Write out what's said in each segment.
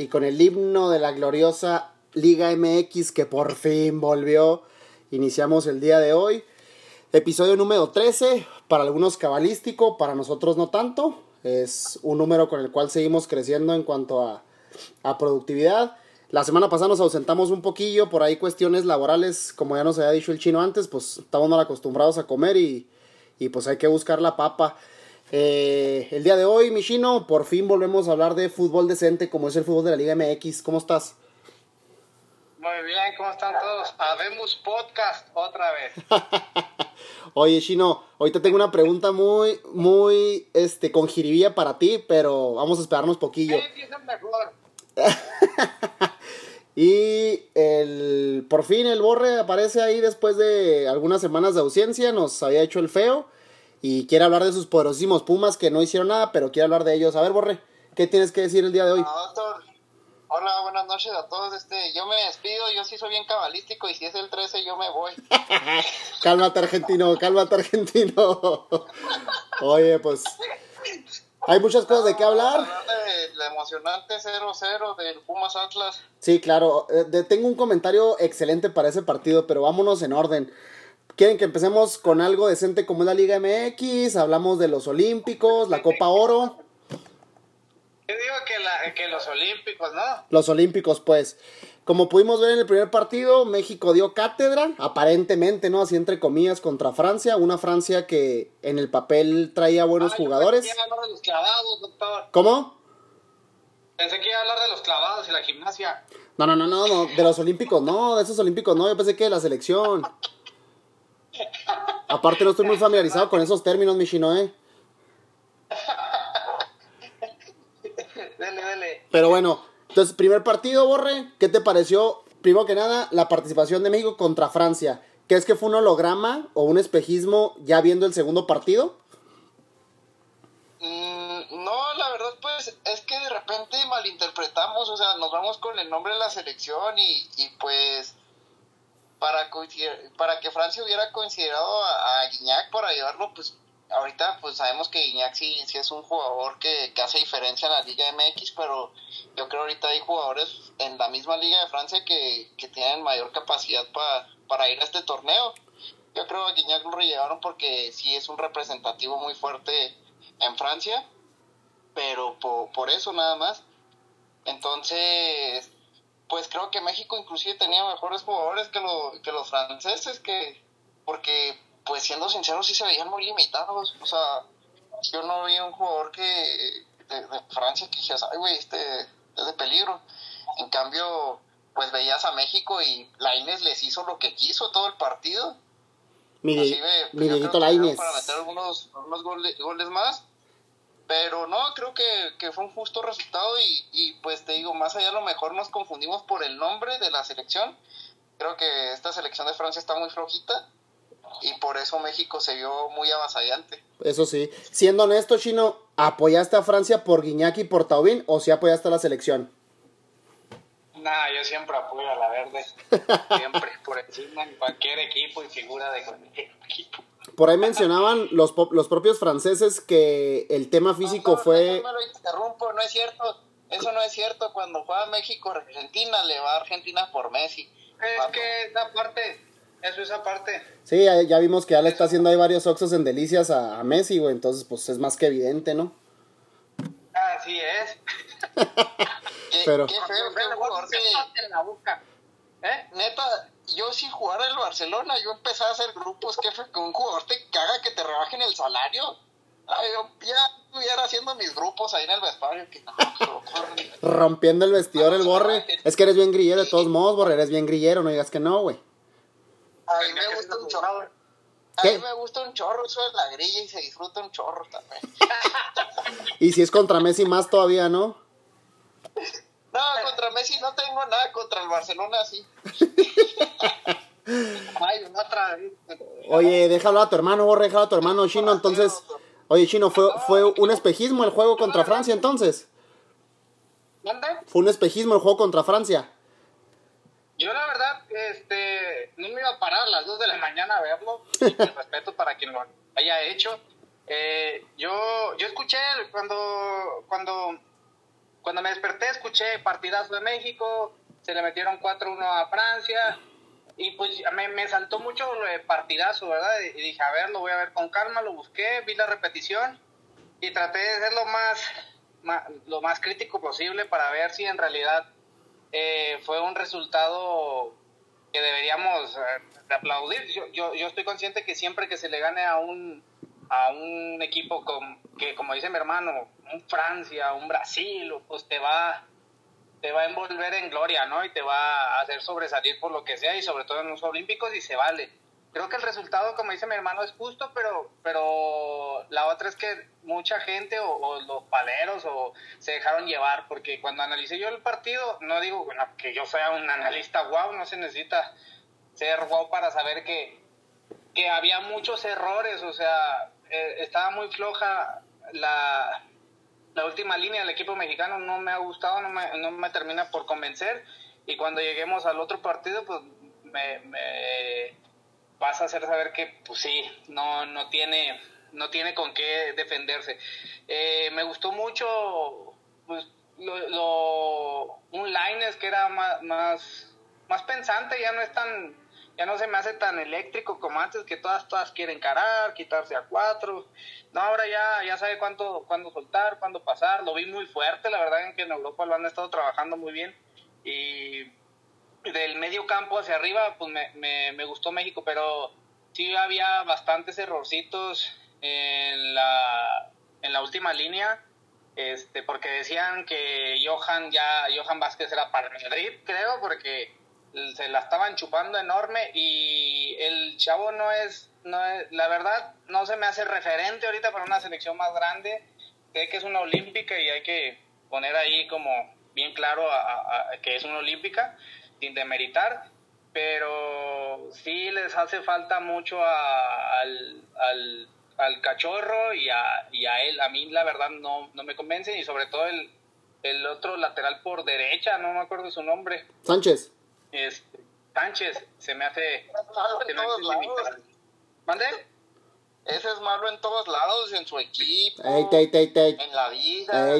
y con el himno de la gloriosa Liga MX que por fin volvió, iniciamos el día de hoy. Episodio número 13, para algunos cabalístico, para nosotros no tanto. Es un número con el cual seguimos creciendo en cuanto a, a productividad. La semana pasada nos ausentamos un poquillo, por ahí cuestiones laborales, como ya nos había dicho el chino antes, pues estamos mal acostumbrados a comer y, y pues hay que buscar la papa. Eh, el día de hoy, mi chino, por fin volvemos a hablar de fútbol decente como es el fútbol de la Liga MX. ¿Cómo estás? Muy bien, ¿cómo están todos? Habemos podcast otra vez. Oye, Chino, ahorita tengo una pregunta muy, muy, este, con jiribilla para ti, pero vamos a esperarnos poquillo. Sí, mejor. y el, por fin el Borre aparece ahí después de algunas semanas de ausencia, nos había hecho el feo y quiere hablar de sus poderosísimos Pumas que no hicieron nada, pero quiere hablar de ellos. A ver, Borre, ¿qué tienes que decir el día de hoy? No, doctor. Hola, buenas noches a todos. Este, yo me despido, yo sí soy bien cabalístico y si es el 13 yo me voy. cálmate, argentino, cálmate, argentino. Oye, pues hay muchas cosas de qué hablar. Hablar del emocionante 0-0 del Pumas Atlas. Sí, claro. Eh, de- tengo un comentario excelente para ese partido, pero vámonos en orden. ¿Quieren que empecemos con algo decente como es la Liga MX? Hablamos de los Olímpicos, la Copa Oro. Yo digo que, la, que los Olímpicos, ¿no? Los Olímpicos, pues. Como pudimos ver en el primer partido, México dio cátedra, aparentemente, ¿no? Así entre comillas, contra Francia. Una Francia que en el papel traía buenos Ah, jugadores. Pensé que iba a hablar de los clavados, doctor. ¿Cómo? Pensé que iba a hablar de los clavados y la gimnasia. No, no, no, no, no, de los Olímpicos, no, de esos Olímpicos, no, yo pensé que de la selección. Aparte no estoy muy familiarizado con esos términos, mi chino, ¿eh? dele, dele. Pero bueno, entonces, primer partido, Borre, ¿qué te pareció? Primero que nada, la participación de México contra Francia. ¿Crees que fue un holograma o un espejismo ya viendo el segundo partido? Mm, no, la verdad, pues es que de repente malinterpretamos, o sea, nos vamos con el nombre de la selección y, y pues para, para que Francia hubiera considerado a, a Guiñac para llevarlo, pues ahorita pues sabemos que Guiñac sí, sí es un jugador que, que hace diferencia en la Liga MX, pero yo creo ahorita hay jugadores en la misma Liga de Francia que, que tienen mayor capacidad pa- para ir a este torneo. Yo creo que Guiñac lo llevaron porque sí es un representativo muy fuerte en Francia, pero por, por eso nada más. Entonces, pues creo que México inclusive tenía mejores jugadores que, lo, que los franceses, que porque, pues siendo sinceros, sí se veían muy limitados. O sea, yo no vi un jugador que de, de Francia que dijeras, ay, güey, este es de peligro. En cambio, pues veías a México y Lainez les hizo lo que quiso todo el partido. Mi, Die- Inclusive, pues, mi yo Dieguito creo que Lainez. para meter algunos, algunos goles, goles más. Pero no, creo que, que fue un justo resultado y, y pues te digo, más allá a lo mejor nos confundimos por el nombre de la selección. Creo que esta selección de Francia está muy flojita y por eso México se vio muy avasallante. Eso sí. Siendo honesto, Chino, ¿apoyaste a Francia por Guiñac y por Taubín o si apoyaste a la selección? Nah, yo siempre apoyo a la verde. Siempre, por encima en cualquier equipo y figura de cualquier equipo. Por ahí mencionaban los, los propios franceses que el tema físico No, no, fue... No me lo interrumpo, no es cierto. Eso no es cierto. Cuando juega México-Argentina, le va a Argentina por Messi. Es que esa parte, eso es aparte. Sí, ya, ya vimos que ya le está haciendo ahí varios oxos en delicias a, a Messi, güey. Entonces, pues es más que evidente, ¿no? Así es. Qué, Pero- qué feo en la boca. ¿Eh? Neta, yo si jugara el Barcelona, yo empezaba a hacer grupos, que fue que un jugador te caga que te rebajen el salario. Ay, yo ya estuviera haciendo mis grupos ahí en el vestuario. Que no, corren. Rompiendo el vestidor el borre. Es que eres bien grillero, de todos modos, borre, eres bien grillero, no digas que no, güey. A mí me gusta un chorro. A ¿Qué? mí me gusta un chorro, eso es la grilla y se disfruta un chorro también. Y si es contra Messi más todavía, ¿no? No, contra Messi no tengo nada, contra el Barcelona sí. Ay, una otra vez. Oye, déjalo a tu hermano, borre, déjalo a tu hermano chino, entonces... Oye, chino, ¿fue, fue un espejismo el juego contra Francia entonces? ¿Dónde? Fue un espejismo el juego contra Francia. Yo la verdad, este, no me iba a parar a las 2 de la mañana a verlo, y respeto para quien lo haya hecho. Eh, yo, yo escuché cuando, cuando cuando me desperté escuché partidazo de México, se le metieron 4-1 a Francia y pues me, me saltó mucho de partidazo, ¿verdad? Y dije, a ver, lo voy a ver con calma, lo busqué, vi la repetición y traté de ser lo más, lo más crítico posible para ver si en realidad eh, fue un resultado que deberíamos eh, aplaudir. Yo, yo, yo estoy consciente que siempre que se le gane a un a un equipo con, que, como dice mi hermano, un Francia, un Brasil, pues te va, te va a envolver en gloria, ¿no? Y te va a hacer sobresalir por lo que sea y sobre todo en los Olímpicos y se vale. Creo que el resultado, como dice mi hermano, es justo, pero, pero la otra es que mucha gente o, los paleros o se dejaron llevar, porque cuando analicé yo el partido, no digo que yo sea un analista wow, no se necesita ser wow para saber que, que había muchos errores, o sea, eh, estaba muy floja la, la última línea del equipo mexicano, no me ha gustado, no me, no me termina por convencer. Y cuando lleguemos al otro partido, pues me, me vas a hacer saber que, pues sí, no, no, tiene, no tiene con qué defenderse. Eh, me gustó mucho pues, lo, un Lines que era más, más, más pensante, ya no es tan ya no se me hace tan eléctrico como antes, que todas, todas quieren carar, quitarse a cuatro. No, ahora ya, ya sabe cuánto, cuándo soltar, cuándo pasar. Lo vi muy fuerte, la verdad en que en Europa lo han estado trabajando muy bien. Y del medio campo hacia arriba, pues me, me, me gustó México, pero sí había bastantes errorcitos en la, en la última línea. Este, porque decían que Johan ya, Johan Vázquez era para Madrid, creo, porque se la estaban chupando enorme y el chavo no es, no es, la verdad, no se me hace referente ahorita para una selección más grande. Sé que es una olímpica y hay que poner ahí como bien claro que es una olímpica, sin demeritar, pero sí les hace falta mucho al, al, al, cachorro y a, y a él. A mí la verdad no, no me convencen y sobre todo el, el otro lateral por derecha, no me acuerdo su nombre. Sánchez. Este, Sánchez se me hace. Se me hace ¿Mande? Ese es malo en todos lados, en su equipo, en la vida.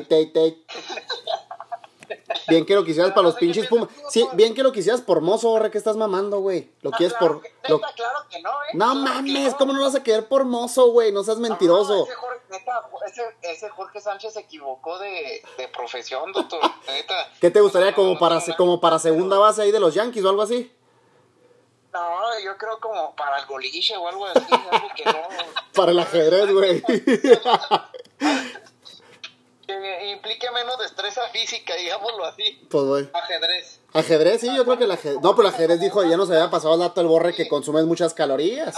Bien que lo quisieras para los pinches Pumas. Sí, bien que lo quisieras por mozo, ahora que estás mamando, güey. Lo quieres por. Neta, claro que no, ¿eh? No mames, ¿cómo no lo vas a querer por mozo, güey? No seas mentiroso. ese, Jorge, neta, ese, ese, Jorge Sánchez se equivocó de, de profesión, doctor. Neta. ¿Qué te gustaría como para, como para segunda base ahí de los Yankees o algo así? No, yo creo como para el boliche o algo así, algo que no. para el ajedrez, güey. que implique menos destreza física, digámoslo así. Pues güey. Ajedrez. Ajedrez, sí, yo creo que el ajedrez. No, pero el ajedrez dijo, ya nos había pasado el dato el borre que consumes muchas calorías.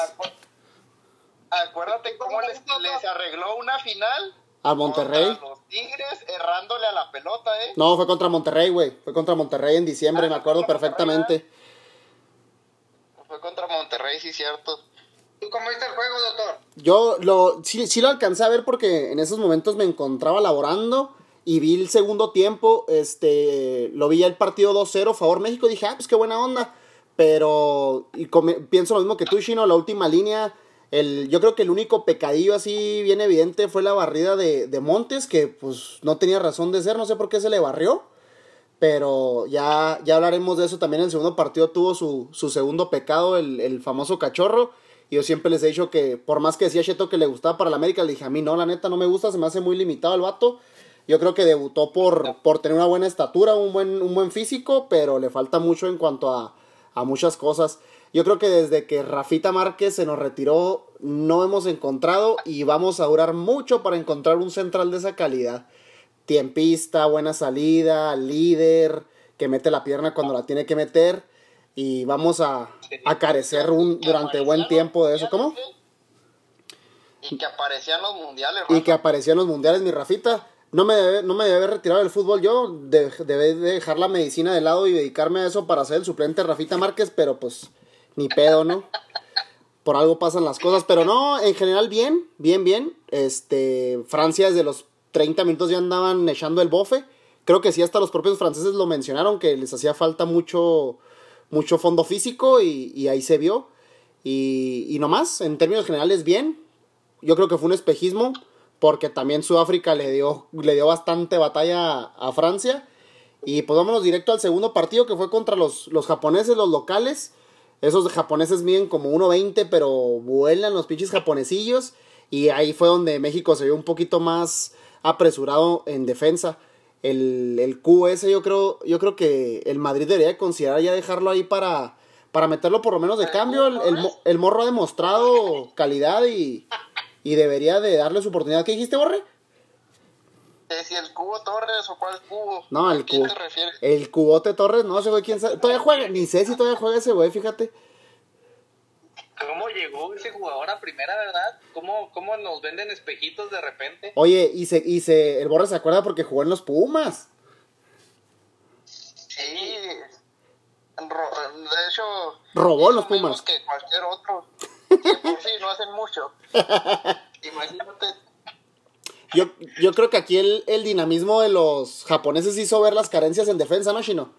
Acuérdate cómo les, les arregló una final. A Monterrey. los Tigres errándole a la pelota, ¿eh? No, fue contra Monterrey, güey. Fue contra Monterrey en diciembre, ah, me acuerdo perfectamente. Fue contra Monterrey, sí, cierto. ¿Tú cómo viste el juego, doctor? Yo lo, sí, sí lo alcancé a ver porque en esos momentos me encontraba laborando y vi el segundo tiempo, este, lo vi ya el partido 2-0 favor México, dije, ah, pues qué buena onda, pero y pienso lo mismo que tú, Chino, la última línea, el, yo creo que el único pecadillo así bien evidente fue la barrida de, de Montes, que pues no tenía razón de ser, no sé por qué se le barrió, pero ya, ya hablaremos de eso también, el segundo partido tuvo su, su segundo pecado, el, el famoso cachorro, y yo siempre les he dicho que, por más que decía Cheto que le gustaba para la América, le dije, a mí no, la neta no me gusta, se me hace muy limitado el vato. Yo creo que debutó por, por tener una buena estatura, un buen, un buen físico, pero le falta mucho en cuanto a, a muchas cosas. Yo creo que desde que Rafita Márquez se nos retiró, no hemos encontrado y vamos a durar mucho para encontrar un central de esa calidad. Tiempista, buena salida, líder, que mete la pierna cuando la tiene que meter y vamos a, a carecer un, durante buen tiempo de eso. ¿Cómo? Y que aparecían los mundiales. Y que aparecían los mundiales, mi Rafita. No me debe, no me debe haber retirado del fútbol yo, debe dejar la medicina de lado y dedicarme a eso para ser el suplente Rafita Márquez, pero pues ni pedo, ¿no? Por algo pasan las cosas, pero no, en general bien, bien, bien. Este, Francia desde los 30 minutos ya andaban echando el bofe. Creo que sí, hasta los propios franceses lo mencionaron, que les hacía falta mucho, mucho fondo físico y, ahí se vio. Y, y nomás, en términos generales, bien. Yo creo que fue un espejismo, porque también Sudáfrica le dio, le dio bastante batalla a Francia. Y pues vámonos directo al segundo partido que fue contra los, los japoneses, los locales. Esos japoneses miden como 1.20, pero vuelan los pinches japonesillos. Y ahí fue donde México se vio un poquito más apresurado en defensa. El, el QS yo creo, yo creo que el Madrid debería considerar ya dejarlo ahí para, para meterlo por lo menos de cambio. El, el, morro ha demostrado calidad y, y, debería de darle su oportunidad. ¿Qué dijiste, Borre? Si el Cubo Torres o cuál Cubo. No, el Cubo. El Cubote Torres, no, ese güey, quién sabe. Todavía juega, ni sé si todavía juega ese güey, fíjate. ¿Cómo llegó ese jugador a primera, verdad? ¿Cómo, cómo nos venden espejitos de repente? Oye, y se, y se, el Borre se acuerda porque jugó en los Pumas. Sí, de hecho... Robó en los Pumas. que cualquier otro. sí, no hacen mucho. Imagínate. Yo, yo creo que aquí el, el dinamismo de los japoneses hizo ver las carencias en defensa, ¿no, Shino?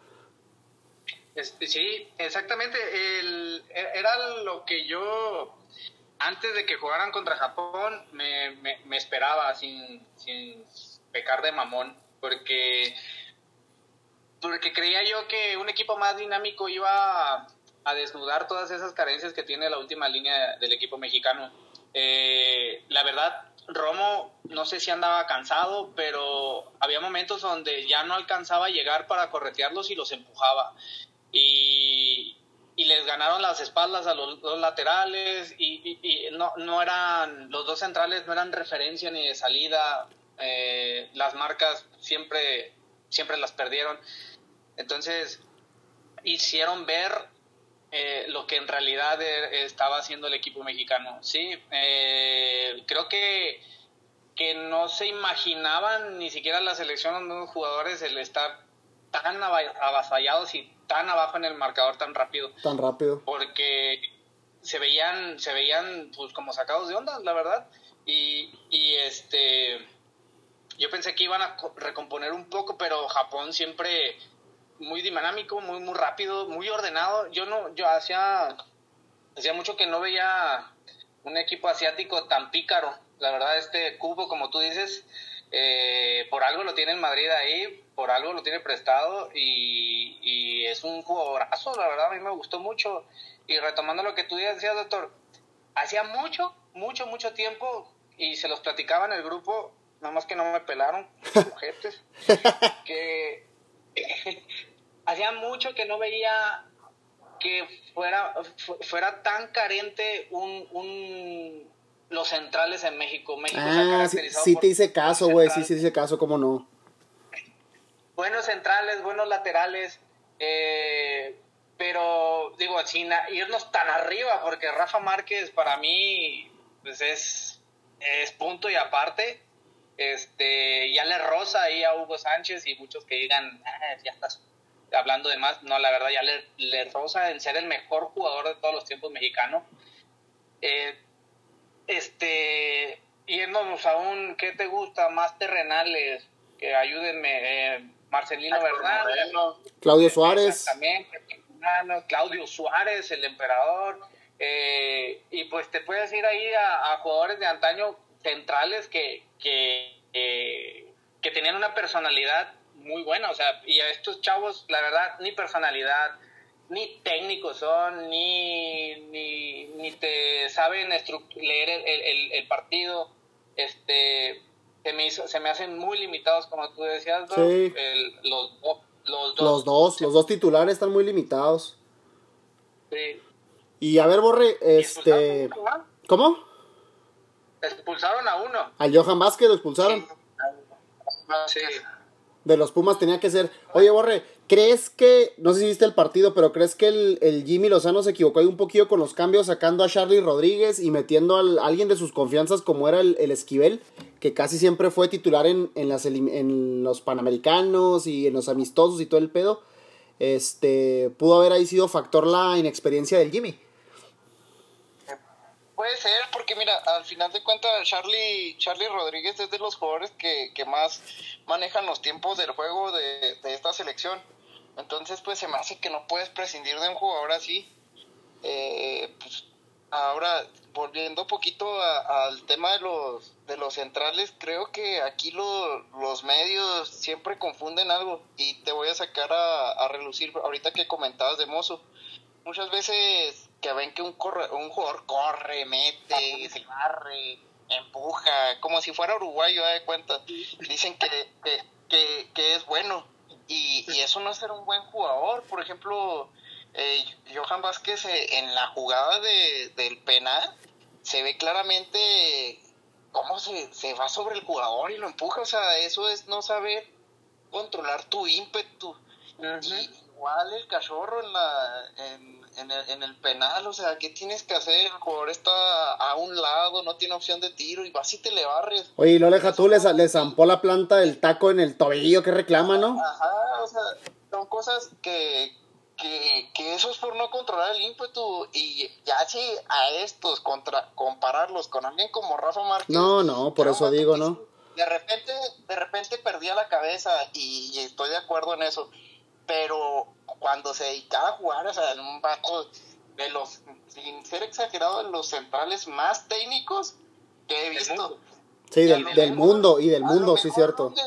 Este, sí, exactamente. El, era lo que yo, antes de que jugaran contra Japón, me, me, esperaba sin, sin pecar de mamón, porque, porque creía yo que un equipo más dinámico iba a, a desnudar todas esas carencias que tiene la última línea del equipo mexicano. Eh, la verdad, Romo, no sé si andaba cansado, pero había momentos donde ya no alcanzaba a llegar para corretearlos y los empujaba y, y les ganaron las espaldas a los dos laterales y, no, no eran, los dos centrales no eran referencia ni de salida, eh, las marcas siempre, siempre las perdieron. Entonces, hicieron ver eh, lo que en realidad e, estaba haciendo el equipo mexicano. Sí, eh, creo que, que no se imaginaban ni siquiera la selección de los jugadores el estar tan avasallados y tan abajo en el marcador tan rápido. Tan rápido. Porque se veían, se veían pues como sacados de onda, la verdad. Y, y este yo pensé que iban a recomponer un poco, pero Japón siempre muy dinámico, muy muy rápido, muy ordenado. Yo no yo hacía hacía mucho que no veía un equipo asiático tan pícaro. La verdad este cubo como tú dices, eh, por algo lo tiene el Madrid ahí, por algo lo tiene prestado y, y, es un jugadorazo, la verdad a mí me gustó mucho. Y retomando lo que tú decías, doctor, hacía mucho, mucho, mucho tiempo y se los platicaba en el grupo, nada más que no me pelaron, mujeres, que hacía mucho que no veía que fuera, fuera tan carente un, un los centrales en México. México ah, sí, te hice caso, güey, sí, sí, te hice caso, cómo no buenos centrales, buenos laterales, eh, pero digo, sin irnos tan arriba, porque Rafa Márquez para mí pues es, es punto y aparte. Este, ya le rosa ahí a Hugo Sánchez y muchos que digan, ah, ya estás hablando de más. No, la verdad, ya le, le rosa en ser el mejor jugador de todos los tiempos mexicano. Eh, este, yéndonos a un, ¿qué te gusta? Más terrenales, que ayúdenme. Eh, Marcelino Bernal, Claudio Suárez. También, Claudio Suárez, el emperador. Eh, y pues te puedes ir ahí a, jugadores de antaño centrales que, que, que tenían una personalidad muy buena. O sea, y a estos chavos, la verdad, ni personalidad, ni técnicos son, ni, ni, ni te saben leer el, el, el partido. Este, se me, se me hacen muy limitados, como tú decías, los, dos, los dos. Los dos, titulares están muy limitados. Sí. Y a ver, Borre, este... ¿Cómo? Expulsaron a uno. Al Johan Vázquez lo expulsaron. Sí. De los Pumas tenía que ser. Oye, Borre, ¿Crees que, no sé si viste el partido, pero crees que el, Jimmy Lozano se equivocó ahí un poquito con los cambios, sacando a Charlie Rodríguez y metiendo a alguien de sus confianzas como era el, Esquivel, que casi siempre fue titular en, en, las, en los Panamericanos y en los amistosos y todo el pedo? Este, pudo haber ahí sido factor la inexperiencia del Jimmy. Puede ser, porque mira, al final de cuentas, Charlie, Charlie Rodríguez es de los jugadores que, que más manejan los tiempos del juego de, de esta selección. Entonces, pues se me hace que no puedes prescindir de un jugador así. Eh, pues, ahora volviendo poquito a- al tema de los de los centrales, creo que aquí lo- los medios siempre confunden algo y te voy a sacar a, a relucir ahorita que comentabas de Mozo. Muchas veces que ven que un corre, un jugador corre, mete, se barre, empuja, como si fuera uruguayo, de cuenta. Dicen que, que, que, que es bueno y, y eso no es ser un buen jugador. Por ejemplo, eh, Johan Vázquez eh, en la jugada de, del penal se ve claramente cómo se, se va sobre el jugador y lo empuja. O sea, eso es no saber controlar tu ímpetu. Y igual el cachorro en, la, en, en, el, en el penal, o sea, ¿qué tienes que hacer? El jugador está a un lado, no tiene opción de tiro y vas y te le barres. Oye, y lo deja tú, le, le zampó la planta del taco en el tobillo que reclama, ¿no? Ajá, o sea, son cosas que, que, que eso es por no controlar el ímpetu y ya si a estos contra, compararlos con alguien como Rafa Márquez. No, no, por eso digo, ¿no? De repente, de repente perdía la cabeza y, y estoy de acuerdo en eso, pero cuando se dedicaba a jugar, o sea, en un vato de los, sin ser exagerado, de los centrales más técnicos que he visto. Sí, del, del mejor- mundo y del mundo, sí, cierto. Lo que,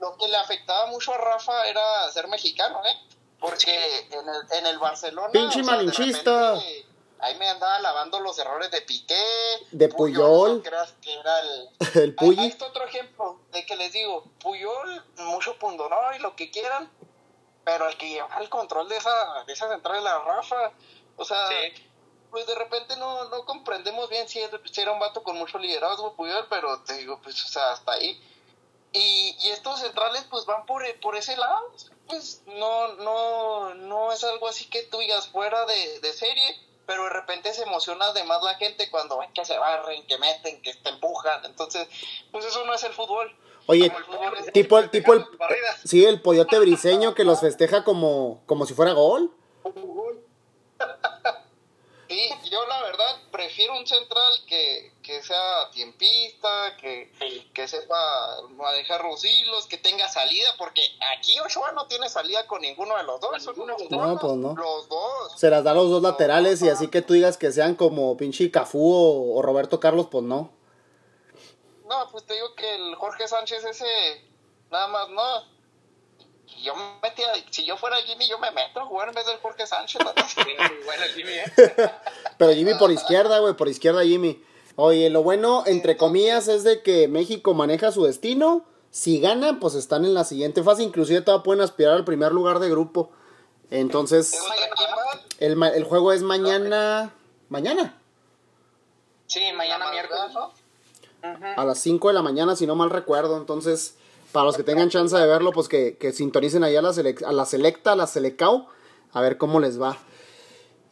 lo que le afectaba mucho a Rafa era ser mexicano, ¿eh? Porque en el, en el Barcelona. Pinche o sea, de malinchista. repente, ahí me andaba lavando los errores de Piqué. De Puyol. creas que era el. El Ahí, ahí Puyi. está otro ejemplo de que les digo: Puyol, mucho pundonor y lo que quieran. Pero el que lleva el control de esa, de esa central es la Rafa. O sea, Sí. pues de repente no, no comprendemos bien si, era un vato con mucho liderazgo, Puyol, pero te digo, pues, o sea, hasta ahí. Y, y estos centrales, pues, van por, por ese lado. Pues, no, no, no es algo así que tú digas fuera de, de serie, pero de repente se emociona además la gente cuando ven que se barren, que meten, que te empujan. Entonces, pues eso no es el fútbol. Oye, el tipo el, tipo el, sí, el pollote briseño que los festeja como, como si fuera gol. Sí, yo la verdad prefiero un central que, que sea tiempista, que, que sepa manejar los hilos, que tenga salida, porque aquí Ochoa no tiene salida con ninguno de los dos. son unos No, pues no. Los dos. Se las da a los dos laterales y así que tú digas que sean como pinche Cafú o, o Roberto Carlos, pues no. No, pues te digo que el Jorge Sánchez ese, nada más no. Yo me metía, si yo fuera Jimmy, yo me meto a jugar en vez del Jorge Sánchez. bueno Jimmy, ¿eh? Pero Jimmy por izquierda, güey, por izquierda Jimmy. Oye, lo bueno, entre comillas, es de que México maneja su destino. Si ganan, pues están en la siguiente fase. Inclusive todavía pueden aspirar al primer lugar de grupo. Entonces, el, ma- el juego es mañana. Mañana. Sí, mañana miércoles. A las 5 de la mañana, si no mal recuerdo. Entonces, para los que tengan chance de verlo, pues que, que sintonicen ahí a la, a la Selecta, a la Selecao, a ver cómo les va.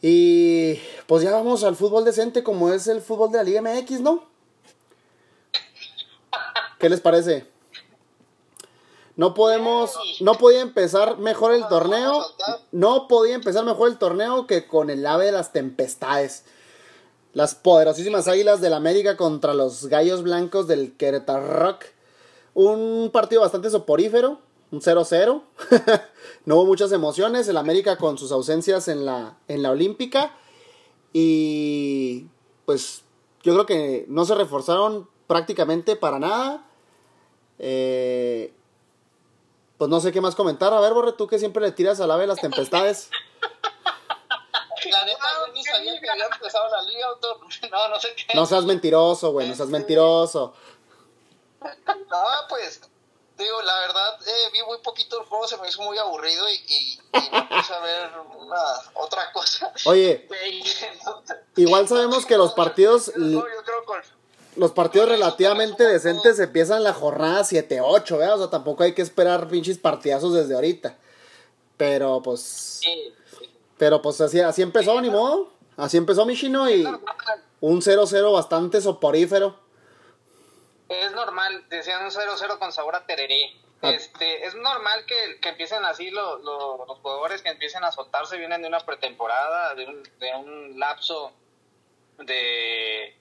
Y pues ya vamos al fútbol decente, como es el fútbol de la Liga MX, ¿no? ¿Qué les parece? No podemos, no podía empezar mejor el torneo, no podía empezar mejor el torneo que con el ave de las tempestades. Las poderosísimas águilas del América contra los gallos blancos del Querétaro. Un partido bastante soporífero, un 0-0. no hubo muchas emociones. El América con sus ausencias en la, en la Olímpica. Y pues yo creo que no se reforzaron prácticamente para nada. Eh, pues no sé qué más comentar. A ver, Borre, tú que siempre le tiras al ave las tempestades. La neta, ni sabía que había empezado la liga, autor. No, no sé qué. No seas mentiroso, güey, no seas mentiroso. No, pues, digo, la verdad, eh, vi muy poquito el juego, se me hizo muy aburrido y, y, y me puse a ver una, otra cosa. Oye, igual sabemos que los partidos, yo creo con... los partidos relativamente decentes empiezan la jornada 7-8, ¿verdad? O sea, tampoco hay que esperar pinches partidazos desde ahorita. Pero pues, Sí, pero pues así, así empezó, ni modo. Así empezó Michino y un 0-0 bastante soporífero. Es normal, decían un 0-0 con sabor a tereré. Ah. Este, es normal que, que empiecen así lo- lo- los jugadores que empiecen a soltarse, vienen de una pretemporada, de un, de un lapso de,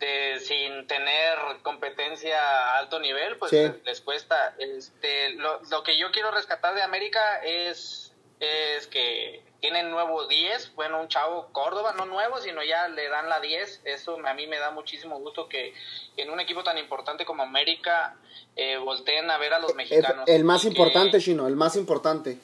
de sin tener competencia a alto nivel, pues Sí. les, les cuesta. Este, lo, lo que yo quiero rescatar de América es, es que tienen nuevo 10, bueno, un chavo Córdoba, no nuevo, sino ya le dan la 10. Eso a mí me da muchísimo gusto que en un equipo tan importante como América eh, volteen a ver a los mexicanos. El, más importante, Chino, el más importante.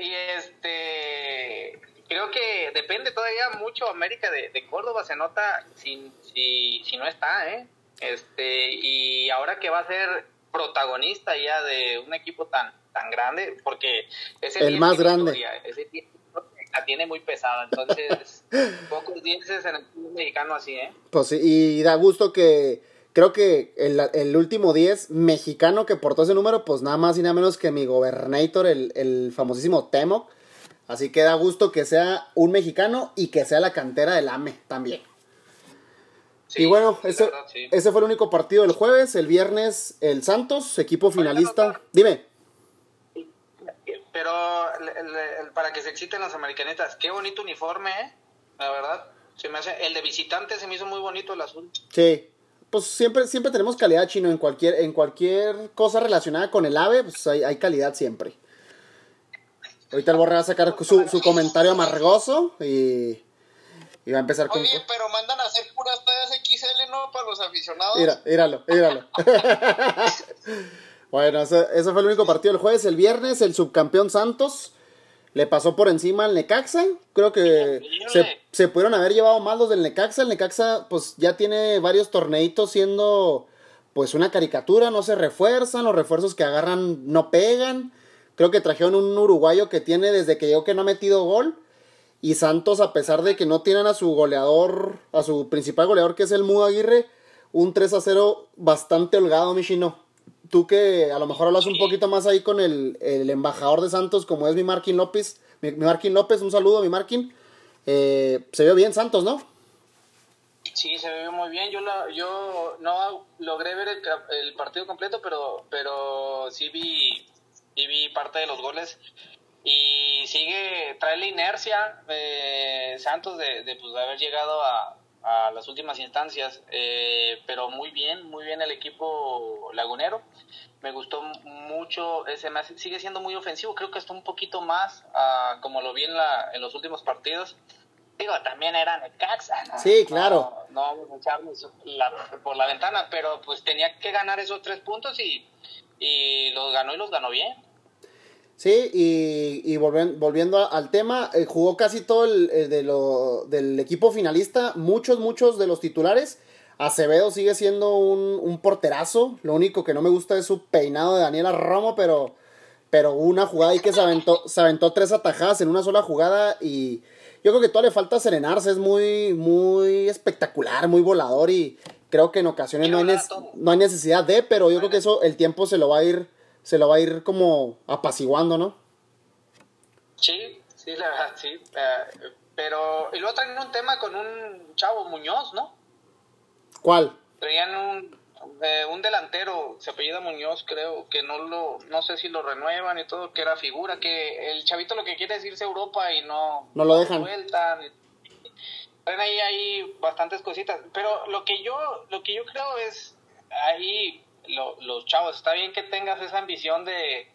Y este, creo que depende todavía mucho América de, Córdoba, se nota si, si, si no está, ¿eh? Este, y ahora que va a ser protagonista ya de un equipo tan tan grande, porque ese el más grande. ese la tiene muy pesada, entonces pocos dientes en el fútbol mexicano así, ¿eh? Pues sí, y da gusto que creo que el, el último 10 mexicano que portó ese número, pues nada más y nada menos que mi gobernator, el, el famosísimo Temoc. Así que da gusto que sea un mexicano y que sea la cantera del AME también. y bueno, ese, ese fue el único partido del jueves. El viernes, el Santos, equipo finalista. Dime. Pero para que se exciten los americanistas, qué bonito uniforme, ¿eh? La verdad. Se me hace, el de visitante se me hizo muy bonito el azul. Sí. Pues siempre, siempre tenemos calidad chino en cualquier, en cualquier cosa relacionada con el ave, pues hay, calidad siempre. Ahorita el Borre va a sacar su, su comentario amargoso y, y, va a empezar con... Oye, pero mandan a hacer puras tallas XL, ¿no? Para los aficionados. Mira, míralo, míralo. Bueno, ese, fue el único partido del jueves. El viernes, el subcampeón Santos le pasó por encima al Necaxa. Creo que se, pudieron haber llevado mal los del Necaxa. El Necaxa, pues ya tiene varios torneitos siendo pues una caricatura, no se refuerzan, los refuerzos que agarran no pegan. Creo que trajeron un uruguayo que tiene desde que llegó que no ha metido gol. Y Santos, a pesar de que no tienen a su goleador, a su principal goleador que es el Mudo Aguirre, un 3 a 0 bastante holgado, Michino tú que a lo mejor hablas un poquito más ahí con el, embajador de Santos, como es mi Marquín López. Mi, Marquín López, un saludo, mi Marquín. Eh, se vio bien Santos, ¿no? Sí, se vio muy bien. Yo, yo no logré ver el, partido completo, pero, pero sí vi, vi parte de los goles. Y sigue, trae la inercia de Santos de, de, pues, haber llegado a, a las últimas instancias, eh, pero muy bien, muy bien el equipo lagunero. Me gustó mucho, ese sigue siendo muy ofensivo, creo que está un poquito más, uh, como lo vi en, la, en los últimos partidos. Digo, también eran el ¿no? Sí, claro. No, vamos a echarnos por la ventana, pero pues tenía que ganar esos tres puntos y, y los ganó y los ganó bien. Sí, y, y volviendo, al tema, eh, jugó casi todo el, de lo, del equipo finalista, muchos, muchos de los titulares. Acevedo sigue siendo un, un, porterazo, lo único que no me gusta es su peinado de Daniela Romo, pero, pero una jugada ahí que se aventó, se aventó tres atajadas en una sola jugada y yo creo que todavía le falta serenarse, es muy, muy espectacular, muy volador y creo que en ocasiones no hay, no hay necesidad de, pero yo creo que eso el tiempo se lo va a ir se lo va a ir como apaciguando, ¿no? Sí, sí, la verdad, sí. Pero, y luego traen un tema con un chavo Muñoz, ¿no? ¿Cuál? Traían un, eh, un delantero, se apellida Muñoz, creo, que no lo, no sé si lo renuevan y todo, que era figura, que el chavito lo que quiere es irse a Europa y no, no lo dejan. Sueltan. Traen ahí, ahí bastantes cositas, pero lo que yo, lo que yo creo es, ahí los chavos, está bien que tengas esa ambición de,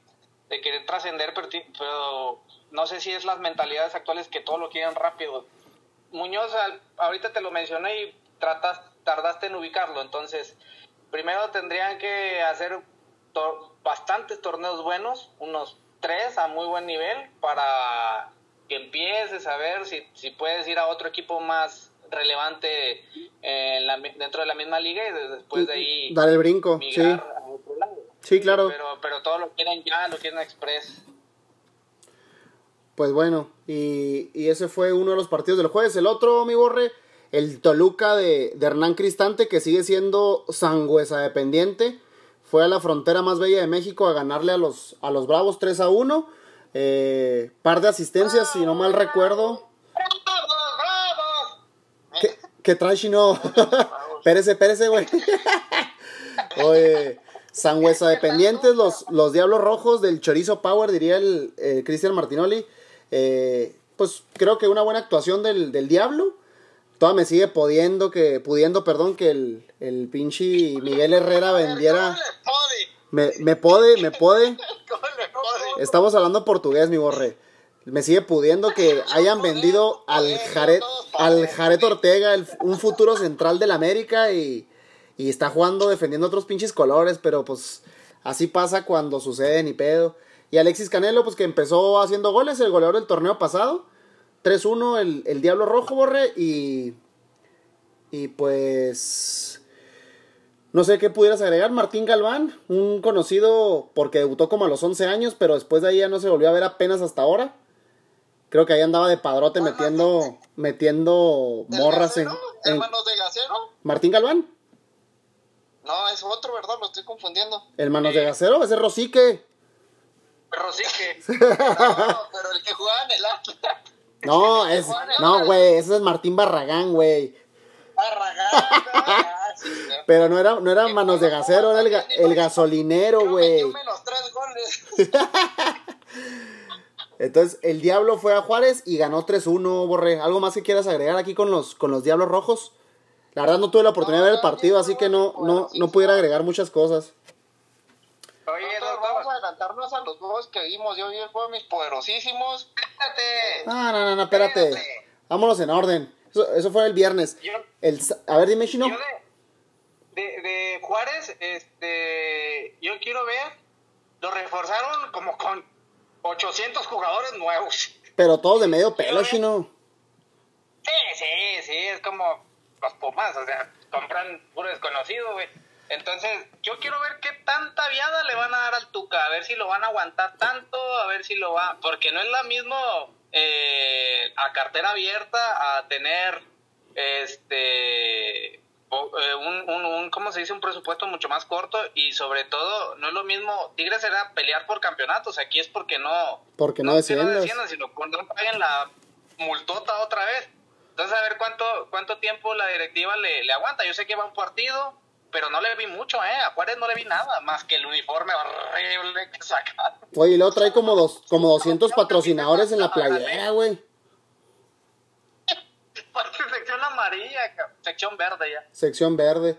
querer trascender, pero no sé si es las mentalidades actuales que todo lo quieren rápido. Muñoz, ahorita te lo mencioné y tratas, tardaste en ubicarlo, entonces primero tendrían que hacer bastantes torneos buenos, unos tres a muy buen nivel, para que empieces a ver si puedes ir a otro equipo más relevante dentro de la misma liga y después de ahí dar el brinco sí. sí claro. Pero pero todo lo quieren ya lo quieren express. Pues bueno y, y ese fue uno de los partidos del jueves. El otro mi borre el Toluca de, de Hernán Cristante que sigue siendo sangüesa dependiente. Fue a la frontera más bella de México a ganarle a los a los Bravos 3 a 1 eh, par de asistencias si no mal recuerdo ¿Qué trae, Chino? espérese, espérese, güey. Oye, Sangüesa dependientes, los, los Diablos Rojos del Chorizo Power, diría el Cristian Martinoli. Eh, pues creo que una buena actuación del, del Diablo. Toda me sigue pudiendo que, pudiendo, perdón, que el, el pinche Miguel Herrera vendiera. Me, me pode, me pode. Estamos hablando portugués, mi borre. Me sigue pudiendo que hayan vendido al Jared, al Jared Ortega, el- un futuro central del América y, y está jugando defendiendo otros pinches colores, pero pues así pasa cuando sucede ni pedo. Y Alexis Canelo, pues que empezó haciendo goles, el goleador del torneo pasado. 3-1 el, el Diablo Rojo, borre, y, y pues... No sé qué pudieras agregar, Martín Galván, un conocido porque debutó como a los 11 años, pero después de ahí ya no se volvió a ver apenas hasta ahora. Creo que ahí andaba de padrote Ah, metiendo metiendo ¿El morras en, Gacero? en- ¿Hermanos de Gacero? Martín Galván, No, es otro, ¿verdad? Lo estoy confundiendo. el manos de gacero, ese es Rosique. Rosique. No, pero el que jugaba en el Atlas. No, es no, güey, ese es Martín Barragán, güey. Barragán. Ah, sí, sí. Pero no era no era manos de gacero, era el, ga- el gasolinero, güey. menos tres goles. Entonces, el Diablo fue a Juárez y ganó 3-1, Borre. ¿Algo más que quieras agregar aquí con los, con los Diablos Rojos? La verdad no tuve la oportunidad de ver el partido, así que no, no, no pudiera agregar muchas cosas. Oye, Nosotros vamos a adelantarnos a los juegos que vimos. Yo vi el juego de mis poderosísimos. espérate. No, no, no, no, espérate. Vámonos en orden. Eso, eso fue el viernes. Yo, El, a ver, dime, Chino. yo de, de, de Juárez, este, yo quiero ver, lo reforzaron como con 800 jugadores nuevos. Pero todos de medio pelo, Chino. Sí, sí, sí, es como los Pumas, o sea, compran puro desconocido, güey. Entonces, yo quiero ver qué tanta viada le van a dar al Tuca, a ver si lo van a aguantar tanto, a ver si lo va, porque no es la mismo eh, a cartera abierta a tener este eh, un, un, un, ¿cómo se dice? Un presupuesto mucho más corto y sobre todo no es lo mismo, Tigres era pelear por campeonatos, aquí es porque no, Porque no desciendas. desciendan, sino cuando no paguen la multota otra vez. Entonces, a ver cuánto cuánto tiempo la directiva le, le aguanta. Yo sé que va un partido, pero no le vi mucho, ¿eh? A Juárez no le vi nada, más que el uniforme horrible que sacaron. Oye, y luego trae como, dos, como 200 patrocinadores en la playera, güey. Sección amarilla, sección verde ya. Sección verde.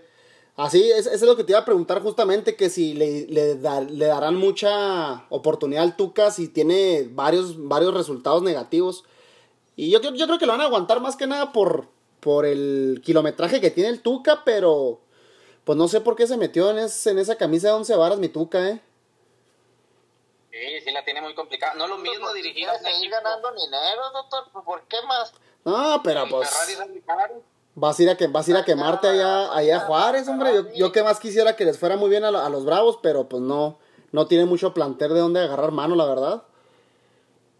Así, es, eso es lo que te iba a preguntar justamente, que si le, le, da- le darán mucha oportunidad al Tuca, si tiene varios, varios resultados negativos. Y yo, creo- yo creo que lo van a aguantar más que nada por, por el kilometraje que tiene el Tuca, pero pues no sé por qué se metió en, es- en esa camisa de 11 varas mi Tuca, ¿eh? Sí, sí la tiene muy complicada. No lo mismo dirigir a seguir equipo. ganando dinero, doctor. ¿Por qué más? No, pero pues vas a ir a, que, vas a, ir a quemarte allá, allá a Juárez, hombre. Yo, yo que más quisiera que les fuera muy bien a, a los Bravos, pero pues no, no tiene mucho planter de dónde agarrar mano, la verdad.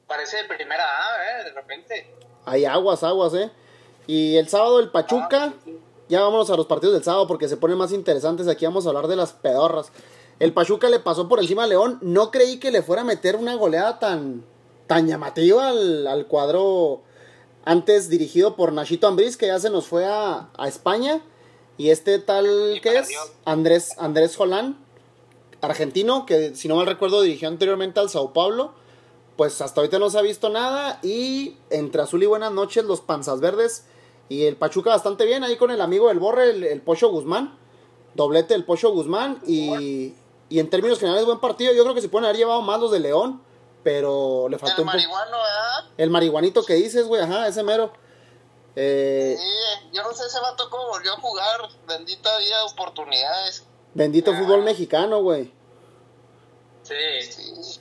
Parece de primera A, ¿eh? De repente. Hay aguas, aguas, ¿eh? Y el sábado el Pachuca, ya vámonos a los partidos del sábado porque se ponen más interesantes. Aquí vamos a hablar de las pedorras. El Pachuca le pasó por encima a León. No creí que le fuera a meter una goleada tan, tan llamativa al, al cuadro antes dirigido por Nachito Ambriz, que ya se nos fue a, a España. Y este tal, Y ¿qué es? Andrés, Andrés Jolán, argentino, que si no mal recuerdo dirigió anteriormente al Sao Paulo. Pues hasta ahorita no se ha visto nada. Y entre azul y buenas noches, los panzas verdes. Y el Pachuca bastante bien ahí con el amigo del Borre, el, el Pocho Guzmán. Doblete del Pocho Guzmán. Y, y en términos generales, buen partido. Yo creo que se pueden haber llevado más los de León. Pero le faltó El un marihuano, ¿verdad? El marihuanito que dices, güey, ajá, ese mero. Eh, Sí, yo no sé ese vato cómo volvió a jugar. Bendita vida de oportunidades. bendito fútbol mexicano, güey. Sí. Sí.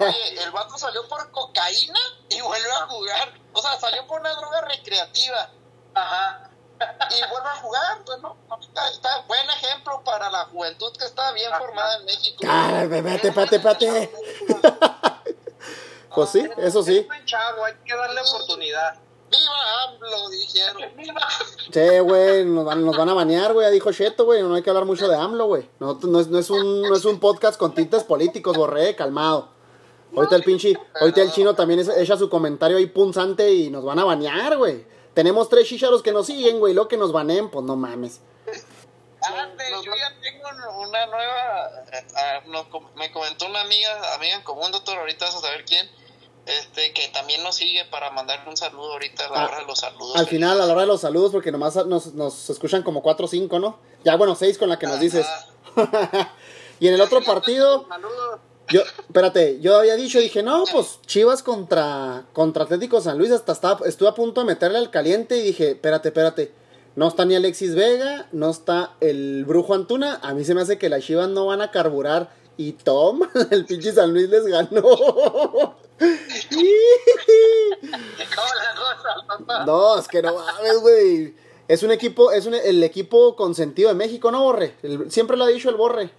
Oye, el vato salió por cocaína y vuelve a jugar. O sea, salió por una droga recreativa Ajá. y vuelve a jugar. Pues no, está, está buen ejemplo para la juventud que está bien formada en México. Ah, espérate, espérate, espérate. Pues sí, eso sí. Es buen chavo, hay que darle oportunidad. ¡Viva AMLO! Dijeron. Sí, güey, nos van, nos van a banear, güey, dijo Cheto, güey, no hay que hablar mucho de AMLO, güey. No, no, es, no, es un, no es un podcast con tintes políticos, borré, calmado. Ahorita el pinche, ahorita el chino también echa su comentario ahí punzante y nos van a banear, güey. Tenemos tres chicharos que nos siguen, güey, luego que nos baneen, pues no mames. Fíjate, yo ya tengo una nueva. eh, ah, nos me comentó una amiga, amiga en común, doctor, ahorita vas a saber quién. Este, que también nos sigue para mandarle un saludo ahorita a la Ah, hora de los saludos. Al final, a la hora de los saludos, porque nomás nos, nos escuchan como cuatro o cinco, ¿no? Ya, bueno, seis con la que nos dices. Y en el otro partido, Saludos. Yo, espérate, yo había dicho, dije, no, pues Chivas contra, contra Atlético San Luis, hasta estaba, estuve a punto de meterle al caliente y dije, espérate, espérate. No está ni Alexis Vega, no está el Brujo Antuna. A mí se me hace que las Chivas no van a carburar. Y Tom, el pinche San Luis les ganó. No, es que no mames, güey. Es un equipo, es un, el equipo consentido de México, ¿no, Borre? El- siempre lo ha dicho el Borre.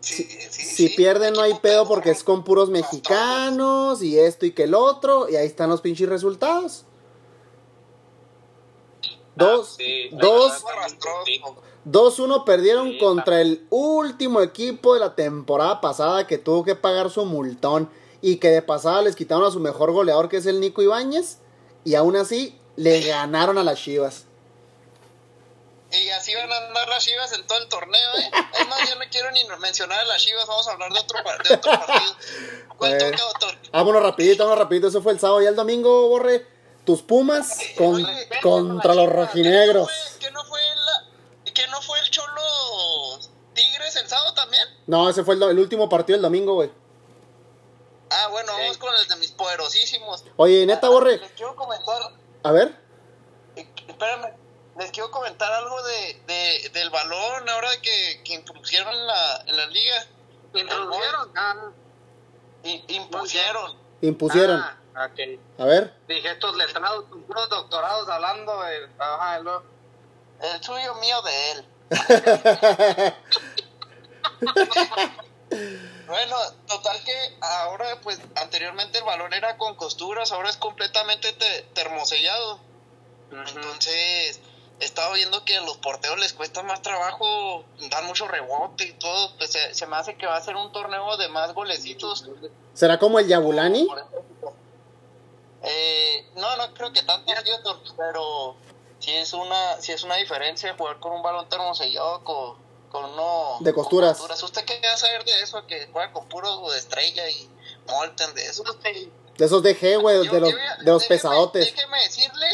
Sí, sí, Si sí, pierden no hay pedo porque es con puros mexicanos y esto y que el otro. Y ahí están los pinches resultados. Dos, Ah, sí, dos, sí. 2-1 perdieron Sí, contra el último equipo de la temporada pasada que tuvo que pagar su multón y que de pasada les quitaron a su mejor goleador que es el Nico Ibáñez y aún así le ganaron a las Chivas. Y así van a andar las Chivas en todo el torneo, ¿eh? Es más, yo no quiero ni mencionar a las Chivas, vamos a hablar de otro, par- de otro partido. ¿Cuál Bueno. toca, doctor? Vámonos rapidito, vámonos rapidito, eso fue el sábado y el domingo, Borre. Tus Pumas con- Oye, contra los ¿Que no rojinegros. fue, que no fue, la- que no fue el Cholo Tigres el sábado también? No, ese fue el, último partido del domingo, güey. Ah, bueno, Sí. vamos con el de mis poderosísimos. Oye, neta, Borre, Les quiero comentar, a ver. eh, espérame, les quiero comentar algo de, de, del balón ahora que, que impusieron en la, en la liga. ¿Introdujeron? Ah, I- impusieron. Impusieron. ah, ok. A ver. Dije, estos letrados con puros doctorados hablando de... Ajá, El suyo mío de él. Bueno, total que ahora, pues anteriormente el balón era con costuras, ahora es completamente te- termosellado. Entonces, he estado viendo que a los porteros les cuesta más trabajo, dan mucho rebote y todo. Pues se, se me hace que va a ser un torneo de más golecitos. ¿Será como el Yabulani? Por ejemplo. Eh, no, no creo que tanto, doctor, pero sí es una, sí es una diferencia jugar con un balón termosellado con, con uno De con costuras. ¿Usted qué va a saber de eso? Que juega con puro de estrella y molten de eso. De esos DG, güey, de los, yo de los déjeme- pesadotes. Déjeme decirle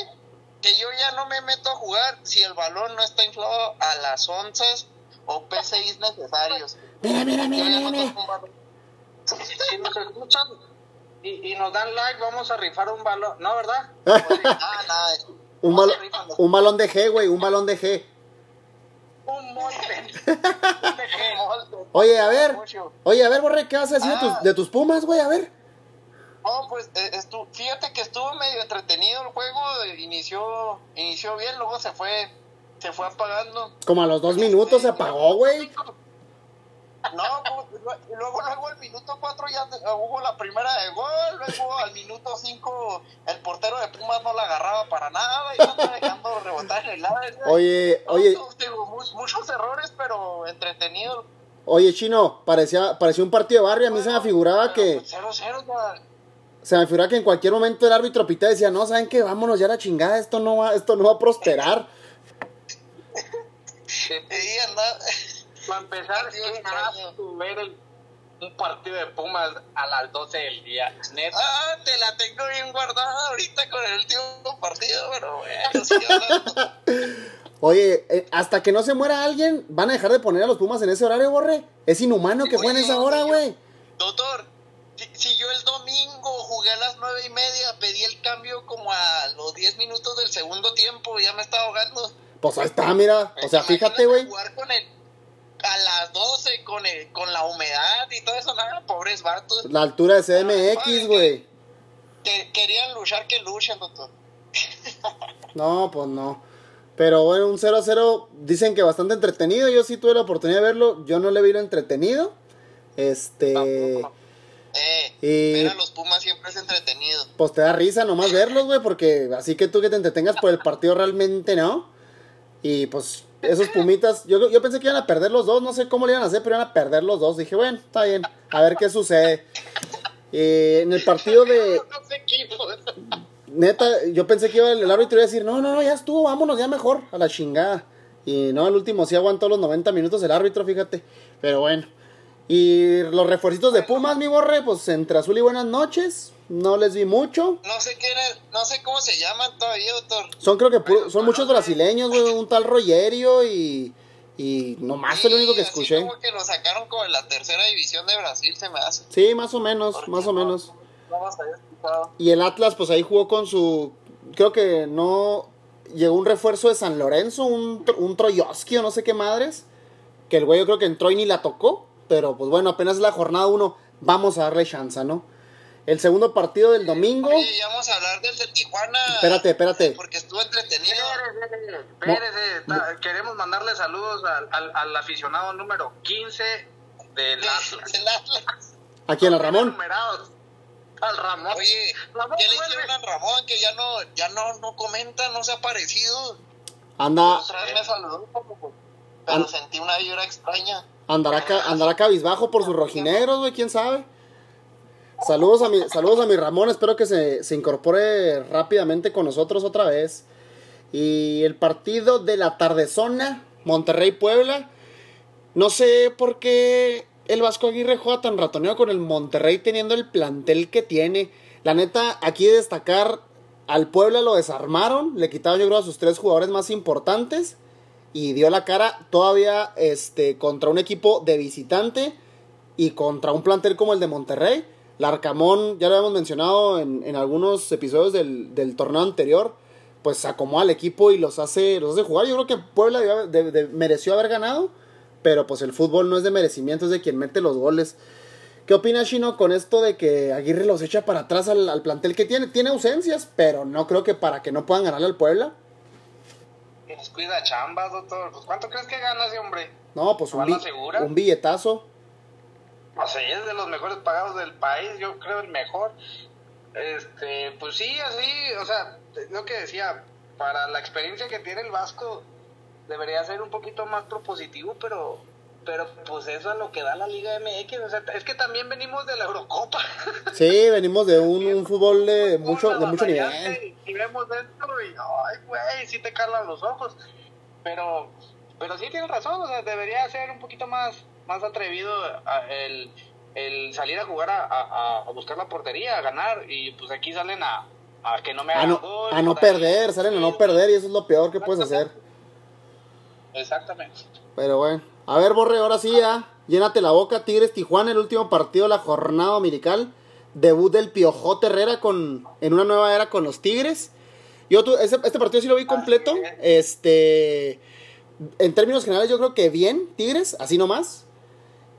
que yo ya no me meto a jugar si el balón no está inflado a las onzas o PCIs necesarios. Mira, mira, mira, mira, no y, y nos dan like, vamos a rifar un balón. ¿No, verdad? Ah, nada. Un, balón, un balón de G, güey, un balón de G. Un molde. Oye, a ver. Oye, a ver, Borre, ¿qué vas a decir de, Ah. tus, de tus Pumas, güey? A ver. No, pues eh, estu- fíjate que estuvo medio entretenido el juego, inició inició bien, luego se fue se fue apagando. Como a los dos minutos se apagó, güey. No, pues, lu- luego luego al minuto 4 ya hubo la primera de gol, luego al minuto 5 el portero de Pumas no la agarraba para nada y no dejando rebotar en el área. Oye, No, oye, no, digo, muchos errores, pero entretenido. oye, Chino, parecía, parecía un partido de barrio. A mí se me figuraba que, 0-0 ya. se me figuraba que en cualquier momento el árbitro pita y decía, no, ¿saben qué? Vámonos ya a la chingada, esto no va, esto no va a prosperar. Y anda- Para empezar, extraño. asco ver el- un partido de Pumas a las 12 del día. Neta. Ah, te la tengo bien guardada ahorita con el último partido, pero bueno. Oye, eh, hasta que no se muera alguien, ¿van a dejar de poner a los Pumas en ese horario, Borre? Es inhumano que jueguen esa hora, güey. Doctor, si, si yo el domingo jugué a las nueve y media, pedí el cambio como a los 10 minutos del segundo tiempo, ya me estaba ahogando. Pues ahí está, mira. O sea, fíjate, güey. Jugar con el, a las 12 con, el, con la humedad y todo eso, nada, pobres vatos. La altura de CDMX, güey. Que, querían luchar, que luchen, doctor. No, pues no. Pero bueno, un 0-0 dicen que bastante entretenido. Yo sí tuve la oportunidad de verlo. Yo no le vi lo entretenido. Este. Tampoco. Eh, Y- ver a los Pumas siempre es entretenido. Pues te da risa nomás verlos, güey. Porque así que tú que te entretengas por el partido realmente no. Y pues esos pumitas. Yo, yo pensé que iban a perder los dos. No sé cómo le iban a hacer, pero iban a perder los dos. Dije, bueno, está bien. A ver qué sucede. Eh, en el partido de. Neta, yo pensé que iba el, el árbitro iba a decir, no, no, no, ya estuvo, vámonos, ya mejor, a la chingada. Y no, al último sí aguantó los 90 minutos el árbitro, fíjate. Pero bueno. Y los refuercitos de Pumas, mi borre, pues entre azul y buenas noches. No les vi mucho. No sé quién es, no sé cómo se llaman todavía, doctor. Son creo que son muchos brasileños, güey, un tal Rogerio y, Y nomás fue lo único que Sí, así escuché. como que lo sacaron como en la tercera división de Brasil, se me hace. Sí, más o menos, más o no- menos. No más. Y el Atlas, pues ahí jugó con su. Creo que no. Llegó un refuerzo de San Lorenzo, un, un Troyoski o no sé qué madres. Que el güey yo creo que entró y ni la tocó. Pero pues bueno, apenas es la jornada 1. Vamos a darle chance, ¿no? El segundo partido del domingo. Oye, ya vamos a hablar del de Tijuana. Espérate, espérate. Porque estuvo entretenido. Espérese, está- queremos mandarle saludos al, al, al aficionado número 15 del Atlas. Del Atlas. Aquí en el Ramón. Numerados. Al Ramón. Oye, Ramón, ¿qué le vuelve. hicieron a Ramón? Que ya no, ya no, no comenta, no se ha aparecido. Anda, Otra vez me saludó, pero sentí una vibra extraña. andará, ca- andará cabizbajo por sus rojinegros, güey, quién sabe. Saludos a mi, saludos a mi Ramón, espero que se, se incorpore rápidamente con nosotros otra vez. Y el partido de la tardezona, Monterrey-Puebla. No sé por qué el Vasco Aguirre juega tan ratoneo con el Monterrey teniendo el plantel que tiene. La neta, aquí de destacar, al Puebla lo desarmaron, le quitaron yo creo a sus tres jugadores más importantes y dio la cara todavía este, contra un equipo de visitante y contra un plantel como el de Monterrey. Larcamón, ya lo habíamos mencionado en, en algunos episodios del, del torneo anterior, pues acomoda al equipo y los hace, los hace jugar. Yo creo que Puebla de- de- mereció haber ganado, pero pues el fútbol no es de merecimiento, es de quien mete los goles. ¿Qué opina Chino con esto de que Aguirre los echa para atrás al, al plantel que tiene? Tiene ausencias, pero no creo que para que no puedan ganarle al Puebla. Chambas, doctor. Pues, ¿Cuánto crees que gana ese hombre? No, pues un, ¿Bala bi- segura? un billetazo. O sea, es de los mejores pagados del país, yo creo el mejor. Este, pues sí, así, o sea, lo que decía, para la experiencia que tiene el Vasco, debería ser un poquito más propositivo, pero pero pues eso es lo que da la Liga MX, o sea, es que también venimos de la Eurocopa. Sí, venimos de un, un fútbol de mucho, de mucho nivel. Y vemos esto y, ay, güey, sí te cargan los ojos. Pero, pero sí tienes razón, o sea, debería ser un poquito más, más atrevido a- el, el salir a jugar a, a- a buscar la portería, a ganar. Y pues aquí salen a, a que no me hagan no, gol, a no ahí. perder, salen a no perder y eso es lo peor que puedes hacer. Exactamente. Pero bueno. A ver, Borre, ahora sí ya. Llénate la boca. Tigres Tijuana, el último partido de la jornada dominical. Debut del Piojote Herrera con, en una nueva era con los Tigres. Yo tu- este partido sí lo vi completo. Este. En términos generales, yo creo que bien, Tigres, así nomás.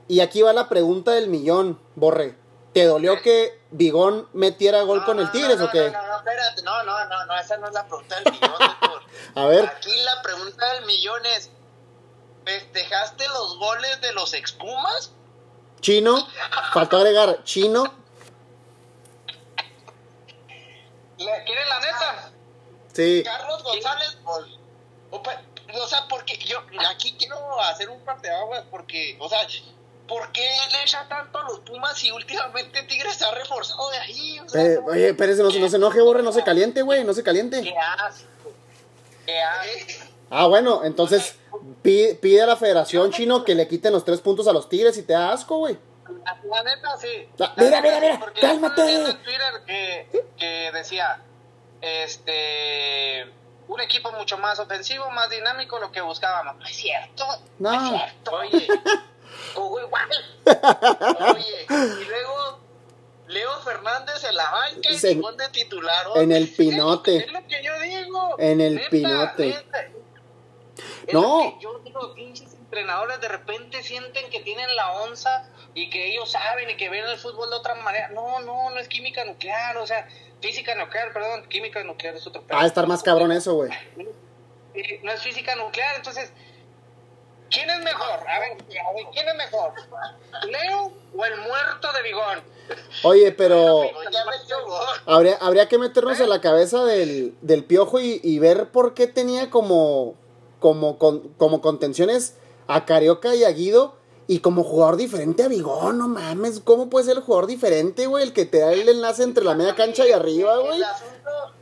Y aquí va la pregunta del millón, Borre. ¿Te dolió que Bigón metiera gol con el Tigres no, o qué? No, no, no, espérate, no, no, no, no, esa no es la pregunta del millón, doctor. A ver, Aquí la pregunta del millón es, ¿festejaste los goles de los expumas? Chino, faltó agregar Chino. ¿Le- ¿Quieren la neta? Sí. Carlos González, o sea, porque yo aquí quiero hacer un parteaguas porque, o sea, ¿por qué le echa tanto a los Pumas si últimamente Tigres se ha reforzado de ahí? O sea, Eh, no- oye, espérese, no, se- no se enoje, Borre, no se caliente, güey, no se caliente. ¿Qué asco? ¿Qué asco? Ah, bueno, entonces pide, pide a la federación chino que le quiten los tres puntos a los Tigres y te da asco, güey. La, neta, sí. La- La mira, mira, mira, porque cálmate. en Twitter que, que decía, este, un equipo mucho más ofensivo, más dinámico, lo que buscábamos. No es cierto. No. es cierto. Oye, jugó igual. Oye, y luego Leo Fernández en la banca y Se- de titular. En el pinote. Es lo que yo digo. En el Neta, pinote. neta. Es No. lo que yo digo, pinches entrenadores de repente sienten que tienen la onza y que ellos saben y que ven el fútbol de otra manera. No, no, no es química nuclear, o sea, física nuclear, perdón, química nuclear es otro. Va a estar más cabrón eso, güey. No es física nuclear, entonces, ¿quién es mejor? A ver, a ver, ¿quién es mejor? ¿Leo o el muerto de Bigón? Oye, pero gol. habría, habría que meternos en la cabeza del, del piojo y, y ver por qué tenía como, como, con- como contenciones a Carioca y a Guido y como jugador diferente a Bigón, no mames. ¿Cómo puede ser el jugador diferente, güey? El que te da el enlace entre la media cancha y arriba, güey.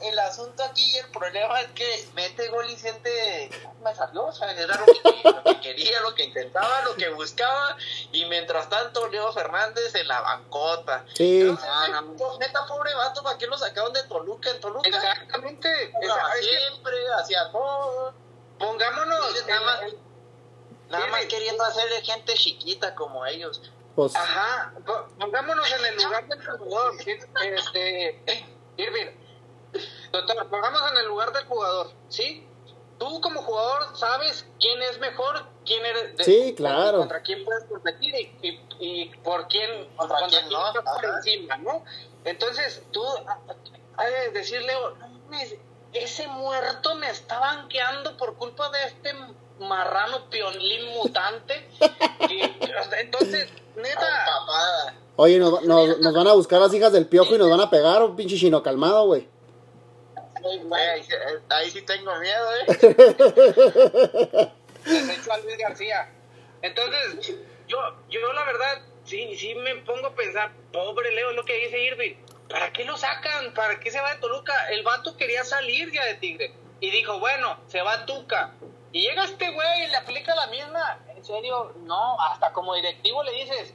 El asunto, aquí y el problema es que mete gol y siente. Me salió, o sea, era lo que, lo que quería, lo que intentaba, lo que buscaba. Y mientras tanto, Leo Fernández en la bancota. Sí. Entonces, pues, neta, pobre vato, ¿para qué lo sacaron de Toluca? En Toluca Exactamente. siempre, hacía todo. pongámonos Nada más. Nada más queriendo hacer de gente chiquita como ellos. Pues, Ajá, po- pongámonos en el lugar del jugador. Este, Irving, doctor, pongámonos en el lugar del jugador, ¿sí? Tú como jugador sabes quién es mejor, quién eres. de- Sí, claro. Contra quién puedes competir y, y, y por quién, Contra quién no, estás por encima, ¿no? Entonces, tú has de decirle, no mames, ese muerto me está banqueando por culpa de este marrano piolín mutante. Y, entonces, neta. Papada. oye, nos, nos, nos van a buscar las hijas del piojo y nos van a pegar, un pinche chino calmado, güey. Ahí, sí- ahí sí tengo miedo, ¿eh? desecho a Luis García. Entonces, yo, yo la verdad, sí, sí me pongo a pensar, pobre Leo, es lo que dice Irving. ¿Para qué lo sacan? ¿Para qué se va de Toluca? El vato quería salir ya de Tigre. Y dijo, bueno, se va a Tuca. Y llega este güey y le aplica la misma. En serio, no, hasta como directivo le dices,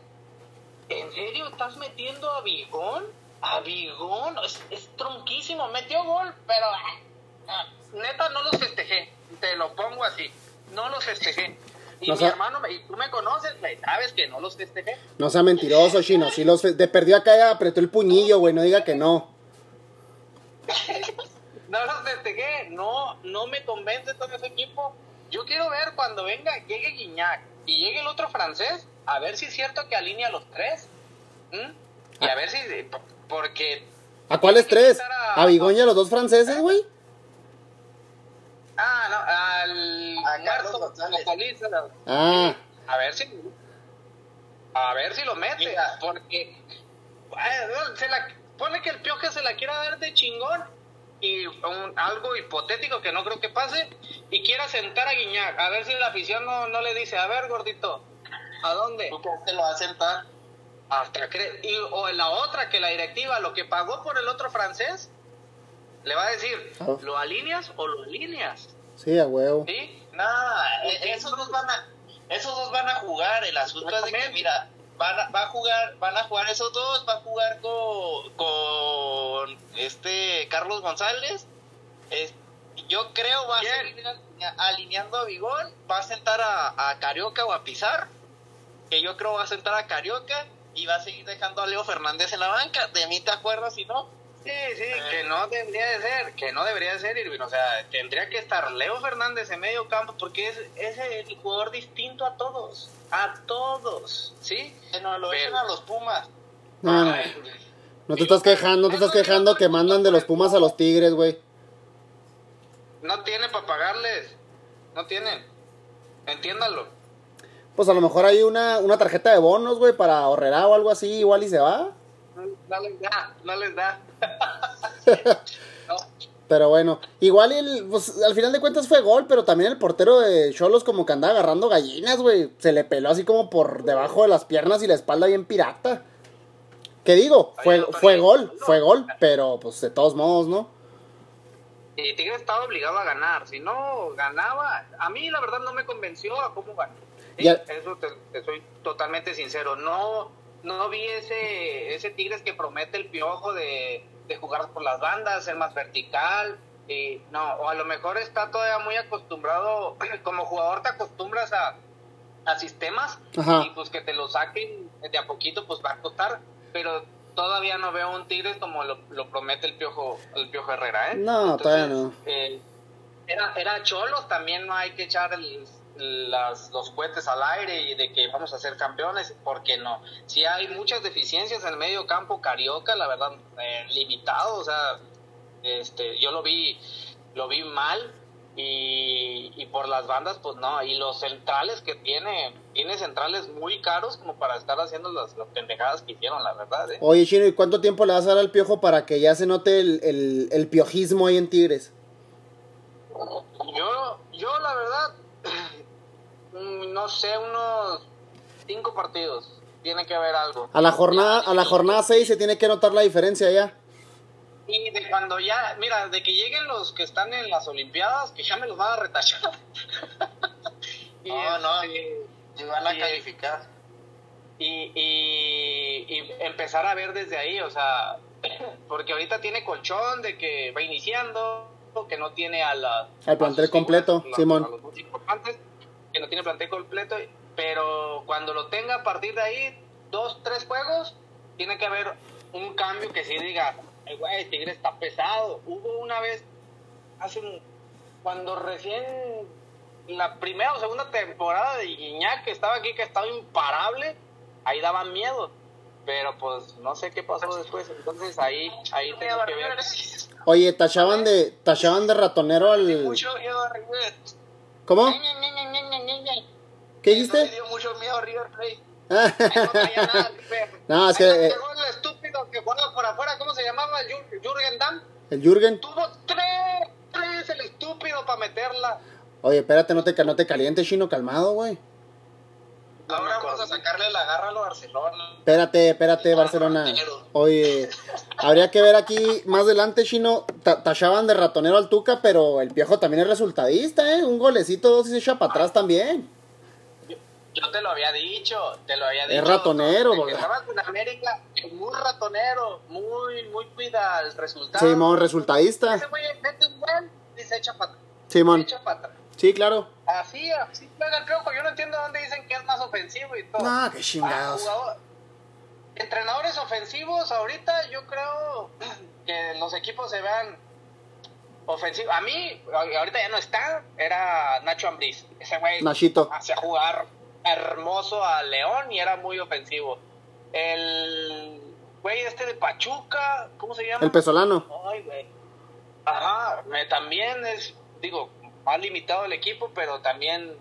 ¿en serio estás metiendo a Bigón? ¿A Bigón? Es, es tronquísimo, metió gol, pero ah, ah, neta no los festejé. Te lo pongo así, no los festejé. Y No mi sea- hermano, y tú me conoces, sabes que no los festejé. No sea mentiroso, chino. Si los de perdió acá apretó el puñillo, güey. No diga que no. No los festejé, no, no me convence todo ese equipo. Yo quiero ver cuando venga, llegue Guiñac y llegue el otro francés, a ver si es cierto que alinea a los tres. Y a ver si, porque ¿A cuáles tres? ¿A Bigón y a los dos franceses, güey? Ah, no, al A Carlos González. Ah, A ver si. A ver si lo mete. Mira. Porque. eh, Se la, pone que el pioje se la quiera dar de chingón. Y un- algo hipotético que no creo que pase. Y quiera sentar a Guiñac. A ver si la afición no, no le dice: A ver, gordito. ¿A dónde? ¿Tú crees que lo va a sentar? Hasta cre- y, o la otra, que la directiva, lo que pagó por el otro francés, le va a decir: Ah. ¿Lo alineas o lo alineas? sí, a huevo. ¿Sí? Nah, e- esos dos van a, esos dos van a jugar. El asunto es de que, mira, van a, va a jugar, van a jugar esos dos, va a jugar con, con este Carlos González. Es- yo creo va a seguir alinea- alineando a Bigón, va a sentar a, a Carioca o a Pizar, que yo creo va a sentar a Carioca y va a seguir dejando a Leo Fernández en la banca. De mí te acuerdas, si no. Sí, sí, que no debería de ser, que no debería de ser Irving, o sea, tendría que estar Leo Fernández en medio campo porque es, es el jugador distinto a todos, a todos, ¿sí? Que nos lo Pero- echen a los Pumas. No, no. No te estás quejando, no te estás quejando que mandan de los Pumas a los Tigres, güey. No tiene para pagarles, no tienen, entiéndalo. Pues a lo mejor hay una, una tarjeta de bonos, güey, para ahorrar o algo así, igual y se va. No les da, no les da. No. Pero bueno, igual el, pues, al final de cuentas fue gol, pero también el portero de Cholos como que andaba agarrando gallinas, güey. Se le peló así como por debajo de las piernas y la espalda bien pirata. ¿Qué digo? Fue, fue gol, fue gol, pero pues de todos modos, ¿no? Y Tigre estaba obligado a ganar. Si no ganaba, a mí la verdad no me convenció a cómo ganó. Sí, Ya- Eso te, te soy totalmente sincero. No, no vi ese, ese Tigres que promete el piojo de, de jugar por las bandas, ser más vertical. Y no, o a lo mejor está todavía muy acostumbrado, como jugador te acostumbras a, a sistemas Ajá. y pues que te lo saquen de a poquito pues va a costar, pero todavía no veo un Tigres como lo, lo promete el piojo el piojo Herrera, ¿eh? No, todavía no. eh, era, era Cholos, también no hay que echar el- las, los cohetes al aire y de que vamos a ser campeones, porque no. Si hay muchas deficiencias en el medio campo, Carioca, la verdad, eh, limitado, o sea, este, yo lo vi, lo vi mal y, y por las bandas, pues no, y los centrales que tiene, tiene centrales muy caros como para estar haciendo las, las pendejadas que hicieron, la verdad, ¿eh? Oye, Chino, ¿y cuánto tiempo le vas a dar al piojo para que ya se note el, el, el piojismo ahí en Tigres? Yo, yo la verdad, no sé, unos cinco partidos. Tiene que haber algo. A la jornada, a la jornada 6 se tiene que notar la diferencia ya. Y de cuando ya, mira, de que lleguen los que están en las Olimpiadas, que ya me los van a retachar. Y, No, no. este, Si van a y- calificar. y, y, y empezar a ver desde ahí, o sea, porque ahorita tiene colchón de que va iniciando, que no tiene a la, Al plantel completo, a Simón. a los. Que no tiene plantel completo, pero cuando lo tenga a partir de ahí, dos, tres juegos, tiene que haber un cambio que sí diga, "Ay, güey, Tigre está pesado. Hubo una vez, hace un, cuando recién la primera o segunda temporada de Guiñac que estaba aquí, que estaba imparable, ahí daban miedo. Pero pues no sé qué pasó después, entonces ahí, ahí tengo que ver. Oye, tachaban de, tachaban de ratonero al... ¿Cómo? ¿Qué dijiste? le dio mucho miedo River Plate. No es que, Ahí eh, llegó el estúpido que jugaba por afuera, ¿cómo se llamaba? Jür- Jürgen Damm. el Jürgen. Tuvo tres, tres el estúpido para meterla. Oye, espérate, no te, no te calientes, chino, calmado, güey. Ahora vamos a sacarle la garra a los Barcelona. Espérate, espérate, Barcelona. Oye, habría que ver aquí más adelante, chino. ta- tachaban de ratonero al Tuca, pero el viejo también es resultadista, ¿eh? Un golecito, dos y se echa para atrás también. Yo te lo había dicho, te lo había Es dicho. ratonero, desde que porque- estaba con América, muy ratonero, muy, muy cuida el resultado. Simón, resultadista. Ese güey mete un gol y se echa para atrás. Simón. Se echa para atrás. Sí, claro. Así, así juega el piojo. Yo no entiendo dónde dicen que es más ofensivo y todo. No, qué Ah, chingados. jugador- Entrenadores ofensivos, ahorita yo creo que los equipos se vean ofensivos. A mí, ahorita ya no está, era Nacho Ambriz. Ese güey Nachito. hacía jugar hermoso a León y era muy ofensivo. El güey este de Pachuca, ¿cómo se llama? El pesolano. Ay, güey. Ajá, me, también es, digo, más limitado el equipo, pero también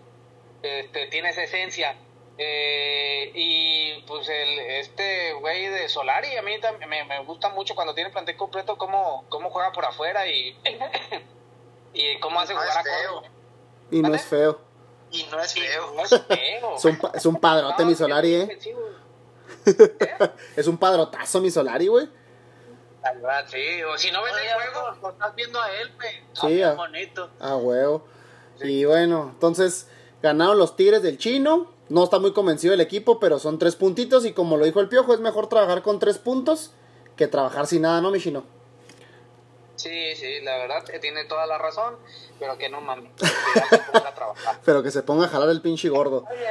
este, tiene esa esencia. Eh, y pues el, este güey de Solari, a mí tam- me, me gusta mucho cuando tiene plantel completo cómo, cómo juega por afuera y, y cómo hace No jugar a. Y no es feo. Y no es feo. no es feo. Es un, es un padrote, No, mi Solari, ¿eh? ofensivo. Es un padrotazo, mi Solari, güey. Sí. O si no ves Oye, el juego, lo estás viendo a él. Está Sí, bien a- bonito. Ah, huevo. Y bueno, entonces ganaron los Tigres del Chino. No está muy convencido el equipo, pero son tres puntitos. Y como lo dijo el Piojo, es mejor trabajar con tres puntos que trabajar sin nada, ¿no, mi chino? Sí, sí, la verdad, eh, tiene toda la razón, pero que no mames. que. Pero que se ponga a jalar el pinche gordo. Oye,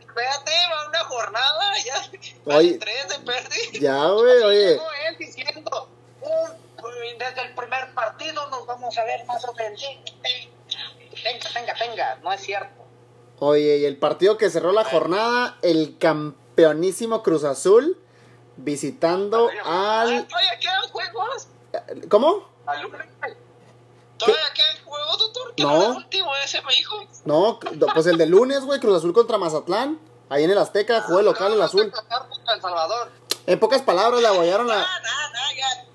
espérate, va una jornada. Ya, Oye. Oye. tres de pérdida. Ya, güey, oye. Él diciendo, "Un- desde el primer partido nos vamos a ver más ofensivos. Venga, venga, venga, no es cierto. Oye, y el partido que cerró la jornada, el campeonísimo Cruz Azul, visitando al... Todavía quedan juegos. ¿Cómo? Al Todavía quedan juegos, doctor. Que No. el último ese me dijo. No, pues el de lunes, güey, Cruz Azul contra Mazatlán. Ahí en el Azteca, jugó el local el azul. El Salvador. En pocas palabras, le abollaron la... Ah, no, no, ya.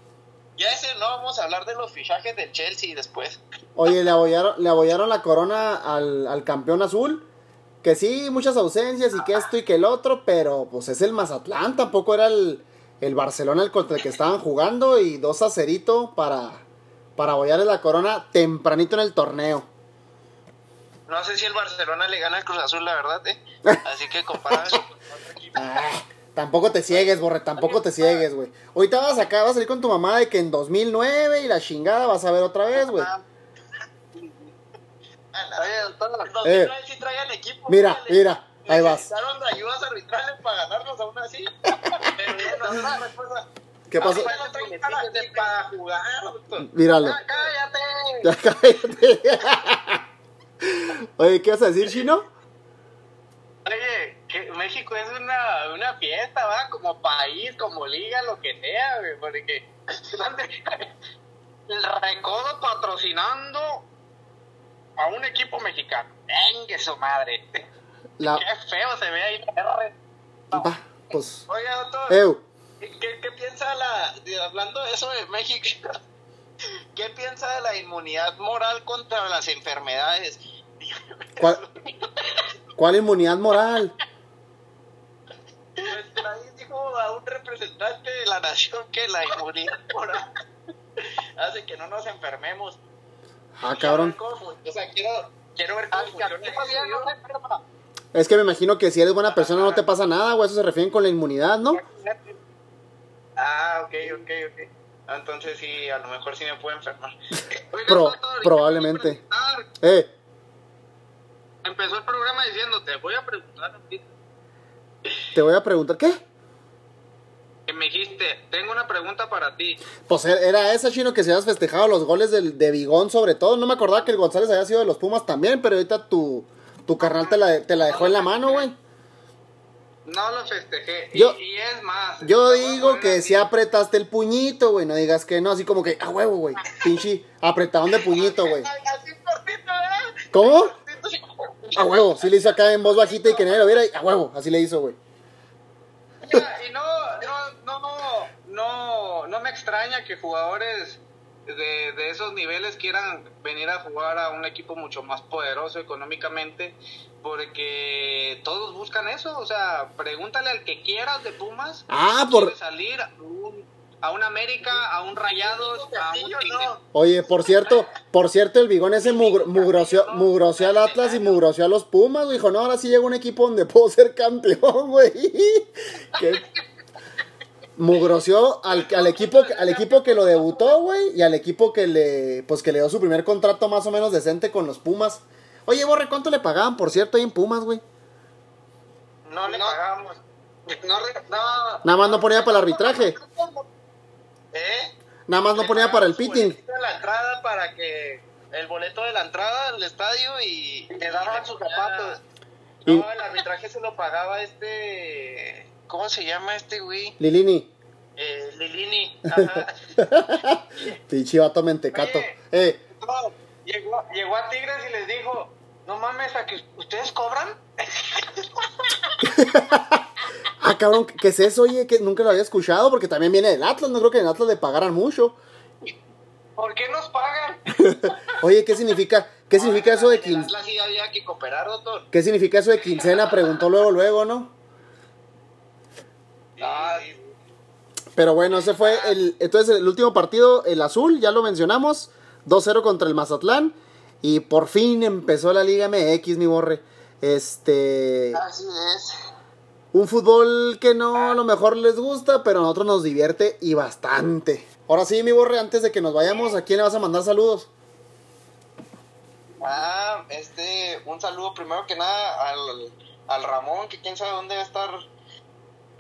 Ya ese no vamos a hablar de los fichajes del Chelsea después. Oye, le abollaron, le abollaron la corona al, al campeón azul. Que sí, muchas ausencias y que esto y que el otro, pero pues es el Mazatlán, tampoco era el, el Barcelona el contra el que estaban jugando y dos a cerito para, para abollarle la corona tempranito en el torneo. No sé si el Barcelona le gana al Cruz Azul, la verdad, ¿eh? Así que comparado eso. Ah, tampoco te ciegues, Borre, tampoco te ciegues, güey. Ahorita vas acá, vas a salir con tu mamá de que en 2009 y la chingada vas a ver otra vez, güey. Ah, Eh. Sí equipo. Mira, mira, ahí vas. De ayudas arbitrales para ganarnos aún así. Pero ya no una cosa. ¿Qué pasó? Para, jugar. Míralo. ¡Ah, cállate! Ya cállate. Oye, ¿qué vas a decir, Chino? Oye, que México es una, una fiesta, ¿va? Como país, como liga, lo que sea, güey, porque el recodo patrocinando a un equipo mexicano. Venga su madre. La... Qué feo se ve ahí la R. Va, pues... Oiga, doctor, Eu, ¿qué, qué piensa la. hablando de eso de México, ¿qué piensa de la inmunidad moral contra las enfermedades? ¿cuál, cuál inmunidad moral? Nuestro país dijo a un representante de la nación que la inmunidad moral hace que no nos enfermemos. Ah, cabrón. O sea, quiero, quiero ver cómo funciona. Es que me imagino que si eres buena persona no te pasa nada, güey. Eso se refieren con la inmunidad, ¿no? Ah, ok, ok, ok. Ah, Entonces sí, a lo mejor sí me puedo enfermar. Oiga, Pro- doctor, y probablemente. Eh, empezó el programa diciendo, te voy a preguntar. Te voy a preguntar, ¿qué? Que me dijiste, tengo una pregunta para ti. Pues era esa, Chino, que se habías festejado los goles del, de Bigón sobre todo. No me acordaba que el González había sido de los Pumas también, pero ahorita tu, tu carnal te la, te la dejó en la mano, güey. No lo festejé. Y- Yo- y, es más. Yo digo que si apretaste el puñito, güey, no digas que no, así como que, a huevo, güey, pinche, apretadón de puñito, güey. ¿Cómo? A huevo, sí le hizo acá en voz bajita y que nadie lo viera, y a huevo, así le hizo, güey. Y no, no, no, no, no me extraña que jugadores de, de esos niveles quieran venir a jugar a un equipo mucho más poderoso económicamente, porque todos buscan eso. O sea, pregúntale al que quieras de Pumas. Ah, por- salir a un, a un América, a un Rayados, a un no. Oye, por cierto, por cierto, el bigón ese mugro- mugroció, mugroció al Atlas y mugroció a los Pumas, güey. Dijo, no, ahora sí llega un equipo donde puedo ser campeón, güey. mugroció al, al equipo al equipo que lo debutó, güey, y al equipo que le pues que le dio su primer contrato más o menos decente con los Pumas. Oye, Borre, ¿cuánto le pagaban, por cierto, ahí en Pumas, güey? No le No. pagamos. No, no, Nada más no ponía para el arbitraje. ¿Eh? Nada más no ponía para el pitting. la entrada para que el boleto de la entrada al estadio y te daban sus zapatos. No, el arbitraje se lo pagaba este ¿cómo se llama este güey? Lilini, Eh, Lilini. Ajá. pinche vato mentecato. Oye. Eh, No, llegó, llegó a Tigres y les dijo, no mames, ¿a que ustedes cobran? Ah, cabrón, ¿qué es eso? Oye, que nunca lo había escuchado porque también viene del Atlas. No creo que en Atlas le pagaran mucho. ¿Por qué nos pagan? Oye, ¿qué significa? ¿Qué significa eso de En el quin- Atlas sí había que cooperar, doctor. ¿Qué significa eso de quincena? Preguntó luego, luego, ¿no? Ah, Pero bueno, ese fue el. Entonces, el último partido, el azul, ya lo mencionamos. 2-0 contra el Mazatlán. Y por fin empezó la Liga MX, mi borre. Este. así es. Un fútbol que no a lo mejor les gusta, pero a nosotros nos divierte y bastante. Ahora sí, mi borre, antes de que nos vayamos, ¿a quién le vas a mandar saludos? Ah, este, un saludo primero que nada al, al Ramón, que quién sabe dónde va a estar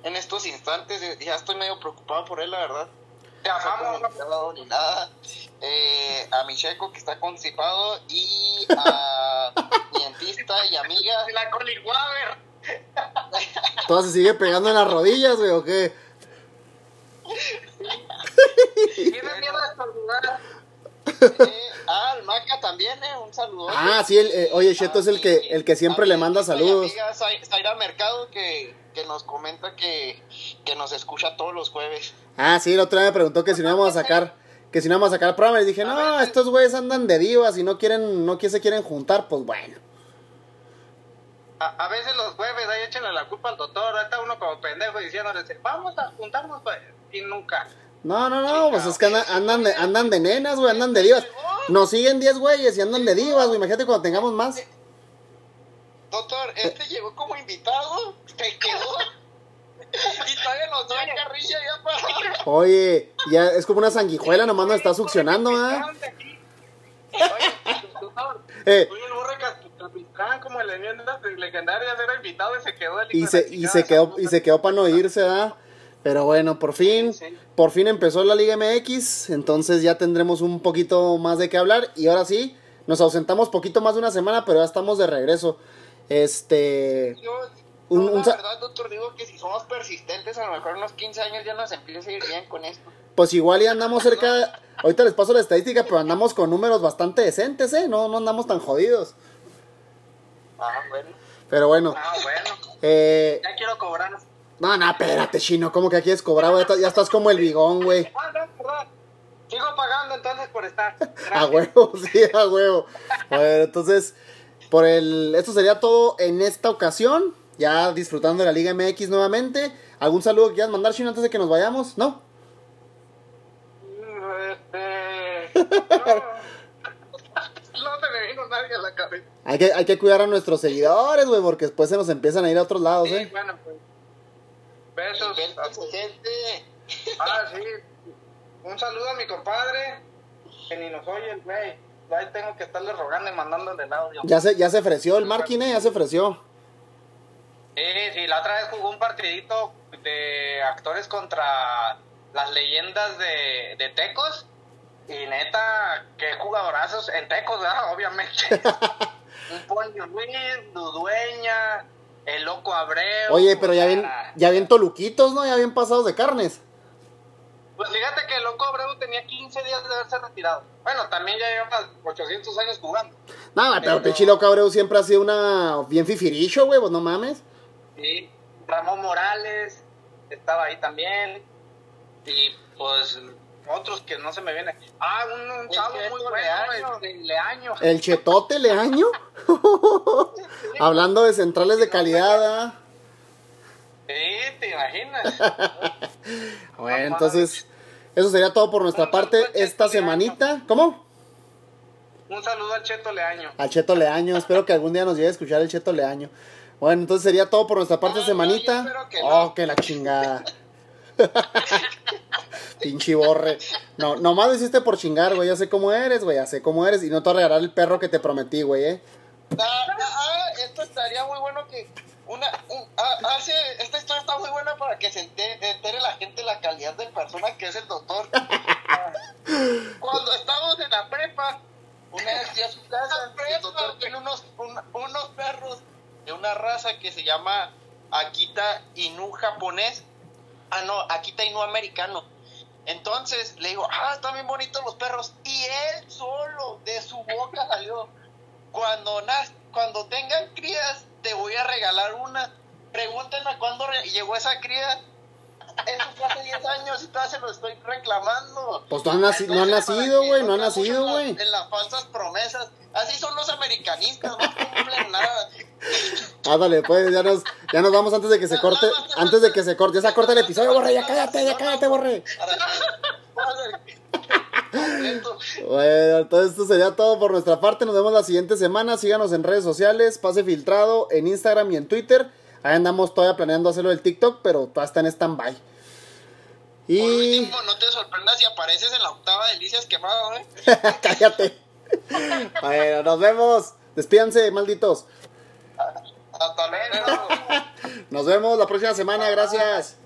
en estos instantes. Ya estoy medio preocupado por él, la verdad. Te amamos, No ha dado ni nada. Eh, a mi checo que está constipado y a mi dentista y amiga. la coliguaver. ¿Toda se sigue pegando en las rodillas, güey, o qué? Tiene miedo de estornudar. Eh, ah, al Maca también, eh, un saludo. Ah, sí, el, eh, oye, Cheto es el que, el que siempre le manda saludos. Mi amiga Zai- Zaira Mercado que, que nos comenta que, que nos escucha todos los jueves. Ah, sí, el otro día me preguntó que si no íbamos a sacar, que si no íbamos a sacar programa. Y dije, no, estos güeyes andan de divas y no quieren, no se quieren juntar, pues bueno. A, a veces los jueves ahí échenle la culpa al doctor. Ahí está uno como pendejo diciéndole, vamos a juntarnos, pues, y nunca. No, no, no, pues es que andan, andan, de, andan de nenas, güey, andan de divas. Nos siguen 10 güeyes y andan de divas, güey. Imagínate cuando tengamos más. Doctor, este llegó como invitado, se quedó. y todavía nos da carrilla ya para. Oye, ya es como una sanguijuela, nomás nos está succionando, doctor, Eh, oye, el borre Capitán, como el leyendas legendarias, era invitado y se quedó el y se, y quedó, y se quedó para no irse, ¿verdad? Pero bueno, por fin, sí. por fin empezó la Liga MX, entonces ya tendremos un poquito más de qué hablar. Y ahora sí, nos ausentamos poquito más de una semana, pero ya estamos de regreso. Este. Yo, Un- yo un la verdad, doctor, digo que si somos persistentes, a lo mejor en unos 15 años ya nos empieza a ir bien con esto. Pues igual ya andamos cerca. de- Ahorita les paso la estadística, pero andamos con números bastante decentes, ¿eh? No, no andamos tan jodidos. Ah, bueno. Pero bueno, Ah, bueno, eh. ya quiero cobrar. No, no, espérate, chino. ¿Cómo que aquí es cobrado? Ya, estás- ya estás como el bigón, güey. Ah, no, perdón. Sigo pagando entonces por estar. A huevo, sí, a huevo. Bueno, entonces, por el. Esto sería todo en esta ocasión. Ya disfrutando de la Liga MX nuevamente. ¿Algún saludo que quieras mandar, chino, antes de que nos vayamos? ¿No? Este. No, vino nadie a la cabeza. Hay que, hay que cuidar a nuestros seguidores, güey, porque después se nos empiezan a ir a otros lados, Sí, ¿eh? bueno, pues. Besos. Gente. Ah, sí. Un saludo a mi compadre. Que ni nos oye el güey. Ahí tengo que estarle rogando y mandándole el audio. Ya se, ya se ofreció el Marquín, ¿eh? Ya se ofreció. Sí, sí, la otra vez jugó un partidito de actores contra las leyendas de, de Tecos. Y neta, qué jugadorazos en Tecos, ¿verdad? Obviamente. un Pony Ruiz, Dudueña, el Loco Abreu. Oye, pero ya bien, ya bien toluquitos, ¿no? Ya bien pasados de carnes. Pues fíjate que el Loco Abreu tenía 15 días de haberse retirado. Bueno, también ya lleva 800 años jugando. No, pero Pero- Pichilo Cabreu siempre ha sido una bien fifiricho, güey, pues no mames. Sí, Ramón Morales estaba ahí también. Y pues otros que no se me vienen. Ah, un, un chavo muy bueno, este, Leaño. El chetote leaño. Hablando de centrales de calidad. ¿ah? Sí, te imaginas. Bueno, entonces, eso sería todo por nuestra parte esta semanita. ¿Cómo? Un saludo al Cheto Leaño. Al Cheto Leaño. Espero que algún día nos llegue a escuchar el Cheto Leaño. Bueno, entonces sería todo por nuestra parte Ah, semanita. no, que oh, no. que la chingada. Pinche borre. No, nomás lo hiciste por chingar, güey. Ya sé cómo eres, güey. Ya sé cómo eres. Y no te voy a regalar el perro que te prometí, güey, eh. Ah, ah, esto estaría muy bueno que una un- ah, hace esta historia está muy buena para que se entere, entere la gente la calidad de persona que es el doctor. Cuando estamos en la prepa, una vez fui a su casa, el doctor tiene unos un- unos perros de una raza que se llama Akita Inu japonés. Ah, no, Akita Inu americano. Entonces le digo, ah, están bien bonitos los perros. Y él solo, de su boca salió, cuando, cuando tengan crías, te voy a regalar una. Pregúntenme cuándo llegó esa cría. Eso fue hace 10 años y todavía se lo estoy reclamando. Pues no han, no nacido, güey. No han nacido, en la- güey. En las falsas promesas. Así son los americanistas, no cumplen nada. Ándale, pues ya nos, ya nos vamos antes de que se corte. Antes de que se corte. Ya se corta el episodio, borre. Ya cállate, ya cállate, borre. Bueno, entonces esto sería todo por nuestra parte. Nos vemos la siguiente semana. Síganos en redes sociales, Pase Filtrado, en Instagram y en Twitter. Ahí andamos todavía planeando hacerlo del TikTok, pero todavía está en stand-by. Por Y. último, no te sorprendas si apareces en la octava delicias quemado, ¿eh? Cállate. Bueno, nos vemos. Despídanse, malditos. Hasta luego. Nos vemos la próxima semana. Gracias.